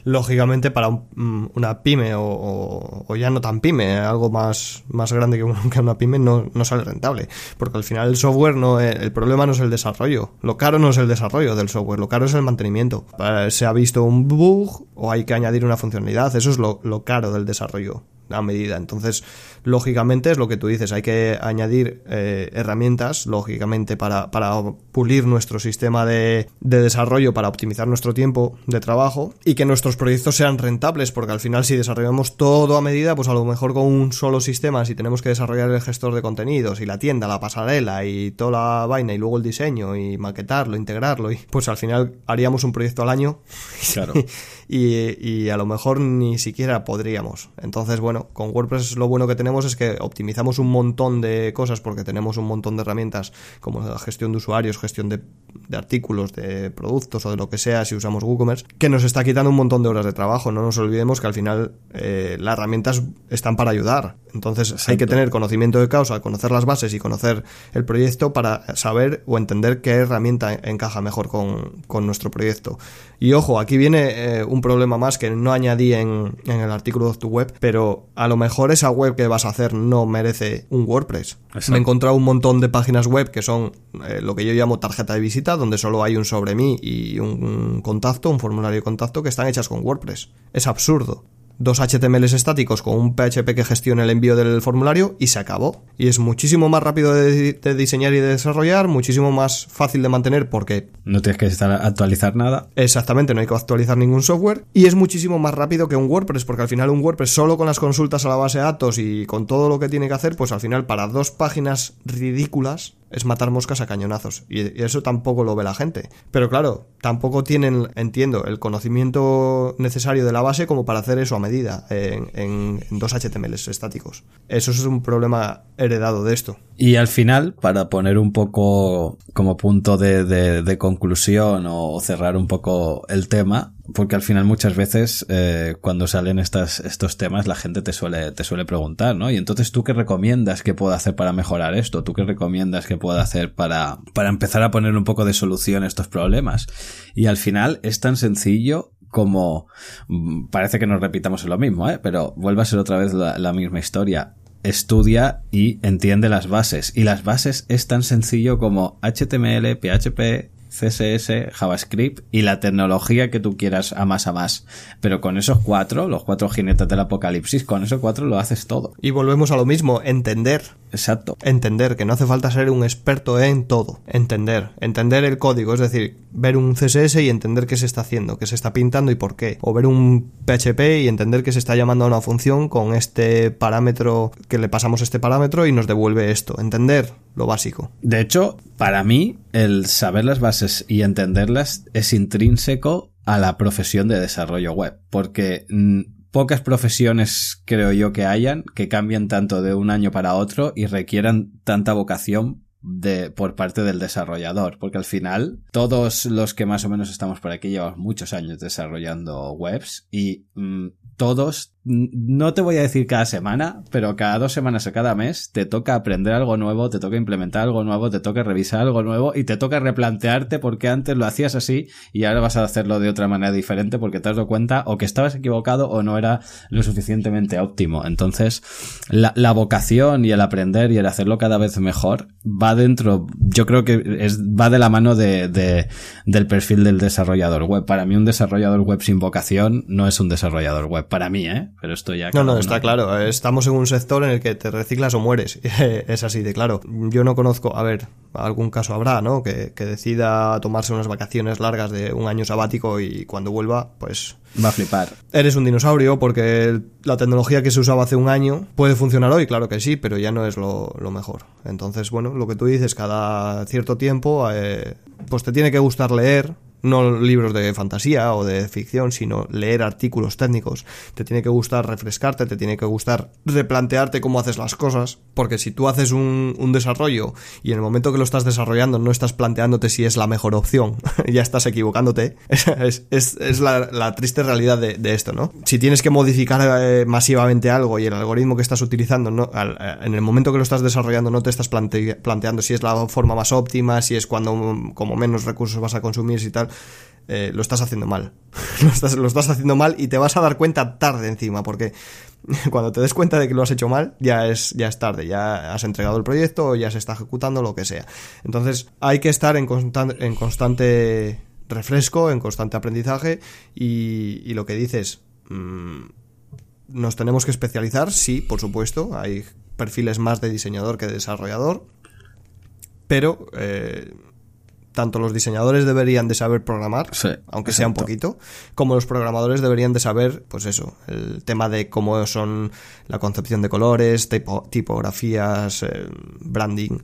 lógicamente para mm, una pyme o, ya no tan pyme, algo más, más grande que, una pyme no, no sale rentable. Porque al final el software no, el problema no es el desarrollo. Lo caro no es el desarrollo del software, lo caro es el mantenimiento. Se ha visto un bug o hay que añadir una funcionalidad, eso es lo, lo caro del desarrollo a medida. Entonces, lógicamente es lo que tú dices, hay que añadir eh, herramientas, lógicamente, para, para pulir nuestro sistema de, de, desarrollo, para optimizar nuestro tiempo de trabajo y que nuestros proyectos sean rentables, porque al final si desarrollamos todo a medida, pues a lo mejor con un solo sistema, si tenemos que desarrollar el gestor de contenidos y la tienda, la pasarela y toda la vaina y luego el diseño y maquetarlo, integrarlo, y pues al final haríamos un proyecto al año. Claro. y, y a lo mejor ni siquiera podríamos. Entonces, bueno, con WordPress lo bueno que tenemos es que optimizamos un montón de cosas porque tenemos un montón de herramientas como la gestión de usuarios, gestión de, artículos, de productos o de lo que sea si usamos WooCommerce, que nos está quitando un montón de horas de trabajo. No nos olvidemos que al final eh, las herramientas están para ayudar. Entonces hay que tener conocimiento de causa, conocer las bases y conocer el proyecto para saber o entender qué herramienta encaja mejor con, con nuestro proyecto. Y ojo, aquí viene eh, un problema más que no añadí en, en el artículo de tu web, pero a lo mejor esa web que vas a hacer no merece un WordPress. Me he encontrado un montón de páginas web que son eh, lo que yo llamo tarjeta de visita, donde solo hay un sobre mí y un contacto, un formulario de contacto que están hechas con WordPress. Es absurdo dos HTMLs estáticos con un PHP que gestione el envío del formulario y se acabó. Y es muchísimo más rápido de, diseñar y de desarrollar, muchísimo más fácil de mantener porque... No tienes que estar actualizar nada. Exactamente, no hay que actualizar ningún software. Y es muchísimo más rápido que un WordPress porque al final un WordPress solo con las consultas a la base de datos y con todo lo que tiene que hacer, pues al final para dos páginas ridículas es matar moscas a cañonazos. Y eso tampoco lo ve la gente. Pero claro, tampoco tienen, entiendo, el conocimiento necesario de la base como para hacer eso a medida en, dos HTMLs estáticos. Eso es un problema heredado de esto. Y al final, para poner un poco como punto de, conclusión o cerrar un poco el tema, porque al final muchas veces eh, cuando salen estas, estos temas la gente te suele, te suele preguntar, ¿no? Y entonces tú qué recomiendas que pueda hacer para mejorar esto? ¿Tú qué recomiendas que pueda hacer para, para empezar a poner un poco de solución a estos problemas? Y al final es tan sencillo como mm, parece que nos repitamos en lo mismo, ¿eh? Pero vuelve a ser otra vez la, la misma historia estudia y entiende las bases. Y las bases es tan sencillo como HTML, PHP, CSS, JavaScript y la tecnología que tú quieras a más a más. Pero con esos cuatro, los cuatro jinetes del apocalipsis, con esos cuatro lo haces todo. Y volvemos a lo mismo, entender. Exacto. Entender, que no hace falta ser un experto en todo. Entender, entender el código, es decir, ver un CSS y entender qué se está haciendo, qué se está pintando y por qué. O ver un PHP y entender que se está llamando a una función con este parámetro, que le pasamos este parámetro y nos devuelve esto. Entender lo básico. De hecho, para mí, el saber las bases y entenderlas es intrínseco a la profesión de desarrollo web, porque mm, pocas profesiones creo yo que hayan que cambien tanto de un año para otro y requieran tanta vocación de, por parte del desarrollador, porque al final todos los que más o menos estamos por aquí llevamos muchos años desarrollando webs y mm, todos, no te voy a decir cada semana, pero cada dos semanas o cada mes te toca aprender algo nuevo, te toca implementar algo nuevo, te toca revisar algo nuevo y te toca replantearte porque antes lo hacías así y ahora vas a hacerlo de otra manera diferente porque te has dado cuenta o que estabas equivocado o no era lo suficientemente óptimo. Entonces, la, vocación y el aprender y el hacerlo cada vez mejor va dentro, yo creo que es, va de la mano de, del perfil del desarrollador web. Para mí un desarrollador web sin vocación no es un desarrollador web para mí, ¿eh? Pero esto ya... No, no, está claro. Estamos en un sector en el que te reciclas o mueres. es así de claro. Yo no conozco, a ver, algún caso habrá, ¿no? Que, que decida tomarse unas vacaciones largas de un año sabático y cuando vuelva, pues... Va a flipar. Eres un dinosaurio porque la tecnología que se usaba hace un año puede funcionar hoy, claro que sí, pero ya no es lo, lo mejor. Entonces, bueno, lo que tú dices, cada cierto tiempo, eh, pues te tiene que gustar leer, no libros de fantasía o de ficción, sino leer artículos técnicos. Te tiene que gustar refrescarte, te tiene que gustar replantearte cómo haces las cosas, porque si tú haces un, desarrollo y en el momento que lo estás desarrollando no estás planteándote si es la mejor opción, ya estás equivocándote, es, la, la, triste realidad de, esto, ¿no? Si tienes que modificar eh, masivamente algo y el algoritmo que estás utilizando, no, al, en el momento que lo estás desarrollando no te estás plante, planteando si es la forma más óptima, si es cuando como menos recursos vas a consumir y tal, eh, lo estás haciendo mal. lo, estás, lo estás haciendo mal y te vas a dar cuenta tarde encima, porque cuando te des cuenta de que lo has hecho mal, ya es, ya es tarde, ya has entregado el proyecto, ya se está ejecutando, lo que sea. Entonces, hay que estar en, en constante refresco, en constante aprendizaje y, lo que dices, mmm, nos tenemos que especializar, sí, por supuesto, hay perfiles más de diseñador que de desarrollador, pero eh, tanto los diseñadores deberían de saber programar, sí, aunque exacto. sea un poquito, como los programadores deberían de saber, pues eso, el tema de cómo son la concepción de colores, tipo, tipografías, eh, branding,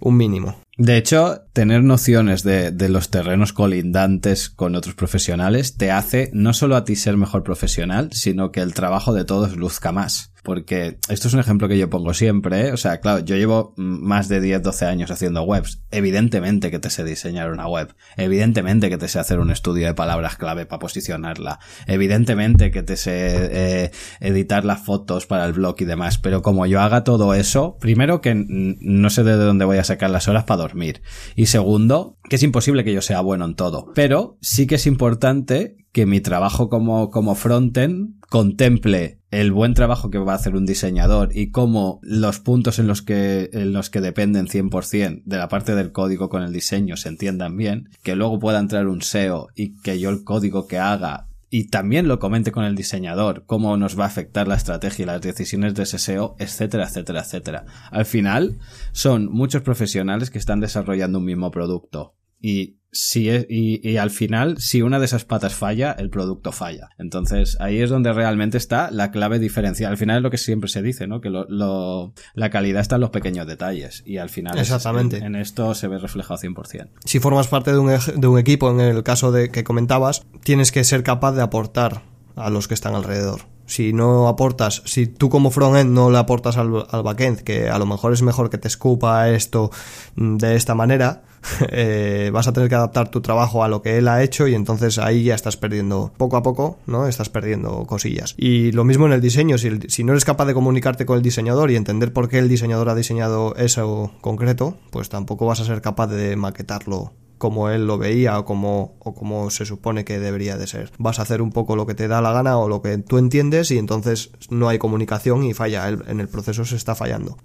un mínimo. De hecho, tener nociones de, de, los terrenos colindantes con otros profesionales te hace no solo a ti ser mejor profesional, sino que el trabajo de todos luzca más. Porque esto es un ejemplo que yo pongo siempre, ¿eh? O sea, claro, yo llevo más de 10, 12 años haciendo webs. Evidentemente que te sé diseñar una web. Evidentemente que te sé hacer un estudio de palabras clave para posicionarla. Evidentemente que te sé eh, editar las fotos para el blog y demás. Pero como yo haga todo eso, primero que no sé de dónde voy a sacar las horas para dormir. Y segundo, que es imposible que yo sea bueno en todo. Pero sí que es importante que mi trabajo como, como frontend contemple el buen trabajo que va a hacer un diseñador y cómo los puntos en los que, en los que dependen 100% de la parte del código con el diseño se entiendan bien, que luego pueda entrar un SEO y que yo el código que haga y también lo comente con el diseñador, cómo nos va a afectar la estrategia y las decisiones de ese SEO, etcétera, etcétera, etcétera. Al final, son muchos profesionales que están desarrollando un mismo producto. Y si es, y, y, al final, si una de esas patas falla, el producto falla. Entonces, ahí es donde realmente está la clave diferencial. Al final es lo que siempre se dice, ¿no? Que lo, lo, la calidad está en los pequeños detalles. Y al final, Exactamente. Es, en, en, esto se ve reflejado 100%. Si formas parte de un, de un equipo, en el caso de que comentabas, tienes que ser capaz de aportar a los que están alrededor. Si no aportas, si tú como frontend no le aportas al, al backend, que a lo mejor es mejor que te escupa esto de esta manera, eh, vas a tener que adaptar tu trabajo a lo que él ha hecho y entonces ahí ya estás perdiendo poco a poco, ¿no? Estás perdiendo cosillas. Y lo mismo en el diseño, si, si no eres capaz de comunicarte con el diseñador y entender por qué el diseñador ha diseñado eso concreto, pues tampoco vas a ser capaz de maquetarlo como él lo veía o como, o como se supone que debería de ser. Vas a hacer un poco lo que te da la gana o lo que tú entiendes y entonces no hay comunicación y falla, en el proceso se está fallando.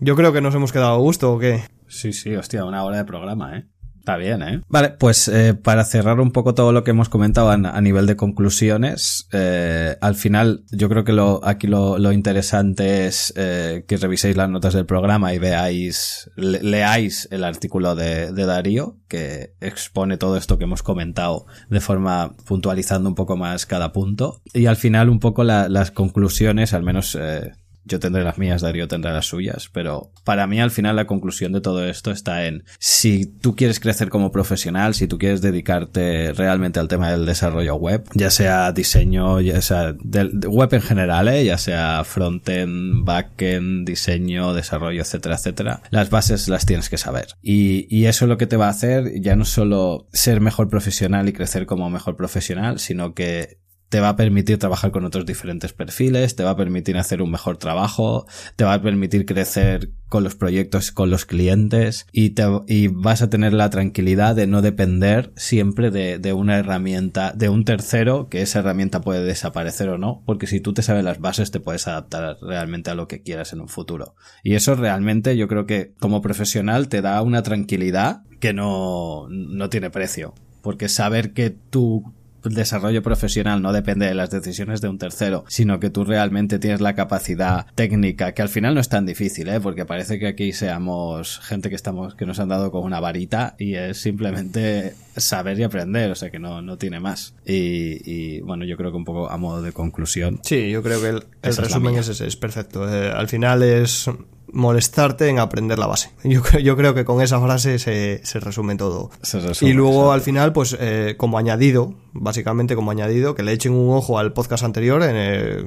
Yo creo que nos hemos quedado a gusto o qué. Sí, sí, hostia, una hora de programa, ¿eh? Está bien, ¿eh? Vale, pues eh, para cerrar un poco todo lo que hemos comentado a, nivel de conclusiones, eh, al final yo creo que lo, aquí lo, lo interesante es eh, que reviséis las notas del programa y veáis, le, leáis el artículo de, de, Darío que expone todo esto que hemos comentado de forma puntualizando un poco más cada punto y al final un poco la, las conclusiones, al menos eh, yo tendré las mías, Darío tendrá las suyas, pero para mí al final la conclusión de todo esto está en si tú quieres crecer como profesional, si tú quieres dedicarte realmente al tema del desarrollo web, ya sea diseño, ya sea del web en general, ¿eh? ya sea frontend, backend, diseño, desarrollo, etcétera, etcétera, las bases las tienes que saber. Y, y eso lo que te va a hacer ya no solo ser mejor profesional y crecer como mejor profesional, sino que te va a permitir trabajar con otros diferentes perfiles, te va a permitir hacer un mejor trabajo, te va a permitir crecer con los proyectos, con los clientes y, te, y vas a tener la tranquilidad de no depender siempre de, de, una herramienta, de un tercero, que esa herramienta puede desaparecer o no, porque si tú te sabes las bases te puedes adaptar realmente a lo que quieras en un futuro. Y eso realmente yo creo que como profesional te da una tranquilidad que no, no tiene precio. Porque saber que tú desarrollo profesional no depende de las decisiones de un tercero, sino que tú realmente tienes la capacidad técnica, que al final no es tan difícil, ¿eh? porque parece que aquí seamos gente que estamos, que nos han dado con una varita y es simplemente saber y aprender, o sea que no, no tiene más. Y, y bueno, yo creo que un poco a modo de conclusión. Sí, yo creo que el, el resumen es, es, es, perfecto. Eh, al final es molestarte en aprender la base. Yo, yo creo que con esa frase se, se resume todo. Se resume, y luego al final, pues eh, como añadido, básicamente como añadido, que le echen un ojo al podcast anterior en el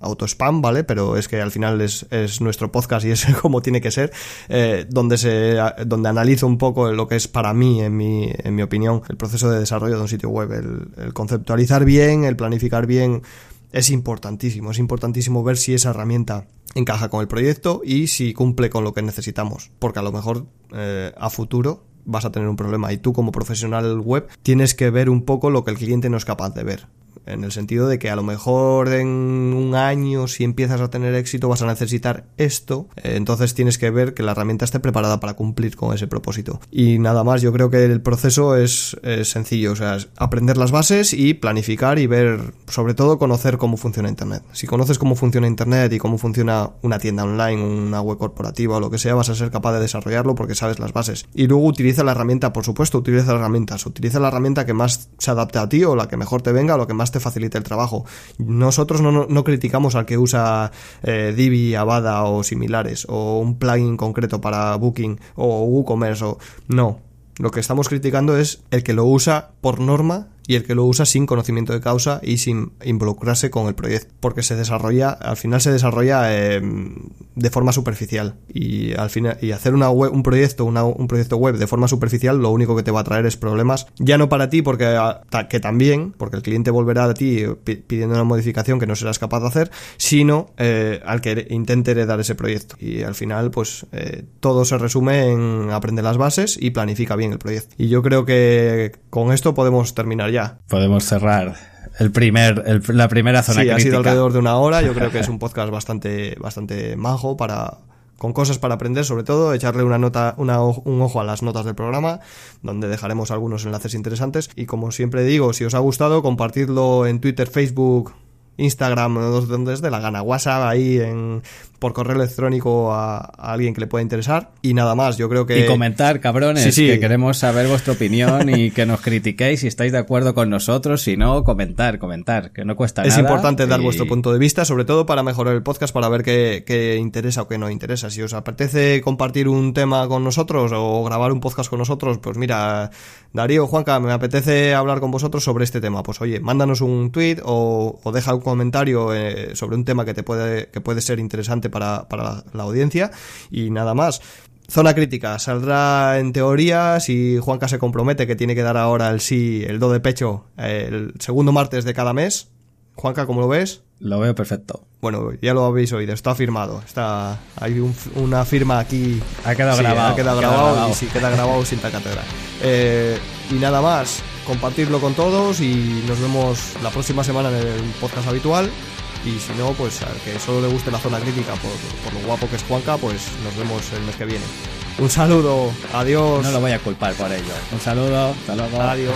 autospam, ¿vale? Pero es que al final es, es nuestro podcast y es como tiene que ser, eh, donde se donde analizo un poco lo que es para mí, en mi, en mi opinión, el proceso de desarrollo de un sitio web, el, el conceptualizar bien, el planificar bien, es importantísimo, es importantísimo ver si esa herramienta encaja con el proyecto y si cumple con lo que necesitamos, porque a lo mejor eh, a futuro vas a tener un problema y tú como profesional web tienes que ver un poco lo que el cliente no es capaz de ver. En el sentido de que a lo mejor en un año, si empiezas a tener éxito, vas a necesitar esto. Entonces tienes que ver que la herramienta esté preparada para cumplir con ese propósito. Y nada más, yo creo que el proceso es, sencillo. O sea, aprender las bases y planificar y ver, sobre todo, conocer cómo funciona Internet. Si conoces cómo funciona Internet y cómo funciona una tienda online, una web corporativa o lo que sea, vas a ser capaz de desarrollarlo porque sabes las bases. Y luego utiliza la herramienta, por supuesto, utiliza las herramientas. Utiliza la herramienta que más se adapte a ti o la que mejor te venga o la que más te facilite el trabajo. Nosotros no, no, no criticamos al que usa eh, Divi, Avada o similares, o un plugin concreto para Booking o WooCommerce o no. Lo que estamos criticando es el que lo usa por norma y el que lo usa sin conocimiento de causa y sin involucrarse con el proyecto porque se desarrolla al final se desarrolla eh, de forma superficial. Y al final y hacer una web, un proyecto una, un proyecto web de forma superficial lo único que te va a traer es problemas ya no para ti porque que también porque el cliente volverá a ti pidiendo una modificación que no serás capaz de hacer sino eh, al que intente heredar ese proyecto. Y al final pues eh, todo se resume en aprender las bases y planifica bien el proyecto. Y yo creo que con esto podemos terminar ya. Podemos cerrar el primer, el, la primera zona sí, crítica. ha sido alrededor de una hora. Yo creo que es un podcast bastante, bastante majo para con cosas para aprender, sobre todo echarle una nota, una, un ojo a las notas del programa, donde dejaremos algunos enlaces interesantes. Y como siempre digo, si os ha gustado, compartidlo en Twitter, Facebook, Instagram, donde os dé la gana, WhatsApp, ahí en, por correo electrónico a, a, alguien que le pueda interesar. Y nada más, yo creo que. Y comentar, cabrones, sí, sí. que queremos saber vuestra opinión y que nos critiquéis si estáis de acuerdo con nosotros. Si no, comentar, comentar, que no cuesta es nada. Es importante dar vuestro punto de vista, sobre todo para mejorar el podcast, para ver qué, qué interesa o qué no interesa. Si os apetece compartir un tema con nosotros o grabar un podcast con nosotros, pues mira, Darío, Juanca, me apetece hablar con vosotros sobre este tema. Pues oye, mándanos un tweet o, o deja un comentario eh, sobre un tema que te puede, que puede ser interesante para, para la, audiencia y nada más. Zona crítica, saldrá en teoría si Juanca se compromete que tiene que dar ahora el sí, el do de pecho, el segundo martes de cada mes. Juanca, ¿cómo lo ves? Lo veo perfecto. Bueno, ya lo habéis oído, está firmado. Está, hay un, una firma aquí. Ha quedado sí, grabado. Ha quedado queda grabado, grabado, y sí, queda grabado sin cátedra. Eh, y nada más, compartirlo con todos y nos vemos la próxima semana en el podcast habitual. Y si no, pues al que solo le guste la zona crítica por, por lo guapo que es Juanca, pues nos vemos el mes que viene. Un saludo, adiós. No lo voy a culpar por ello. Un saludo, hasta luego. Adiós.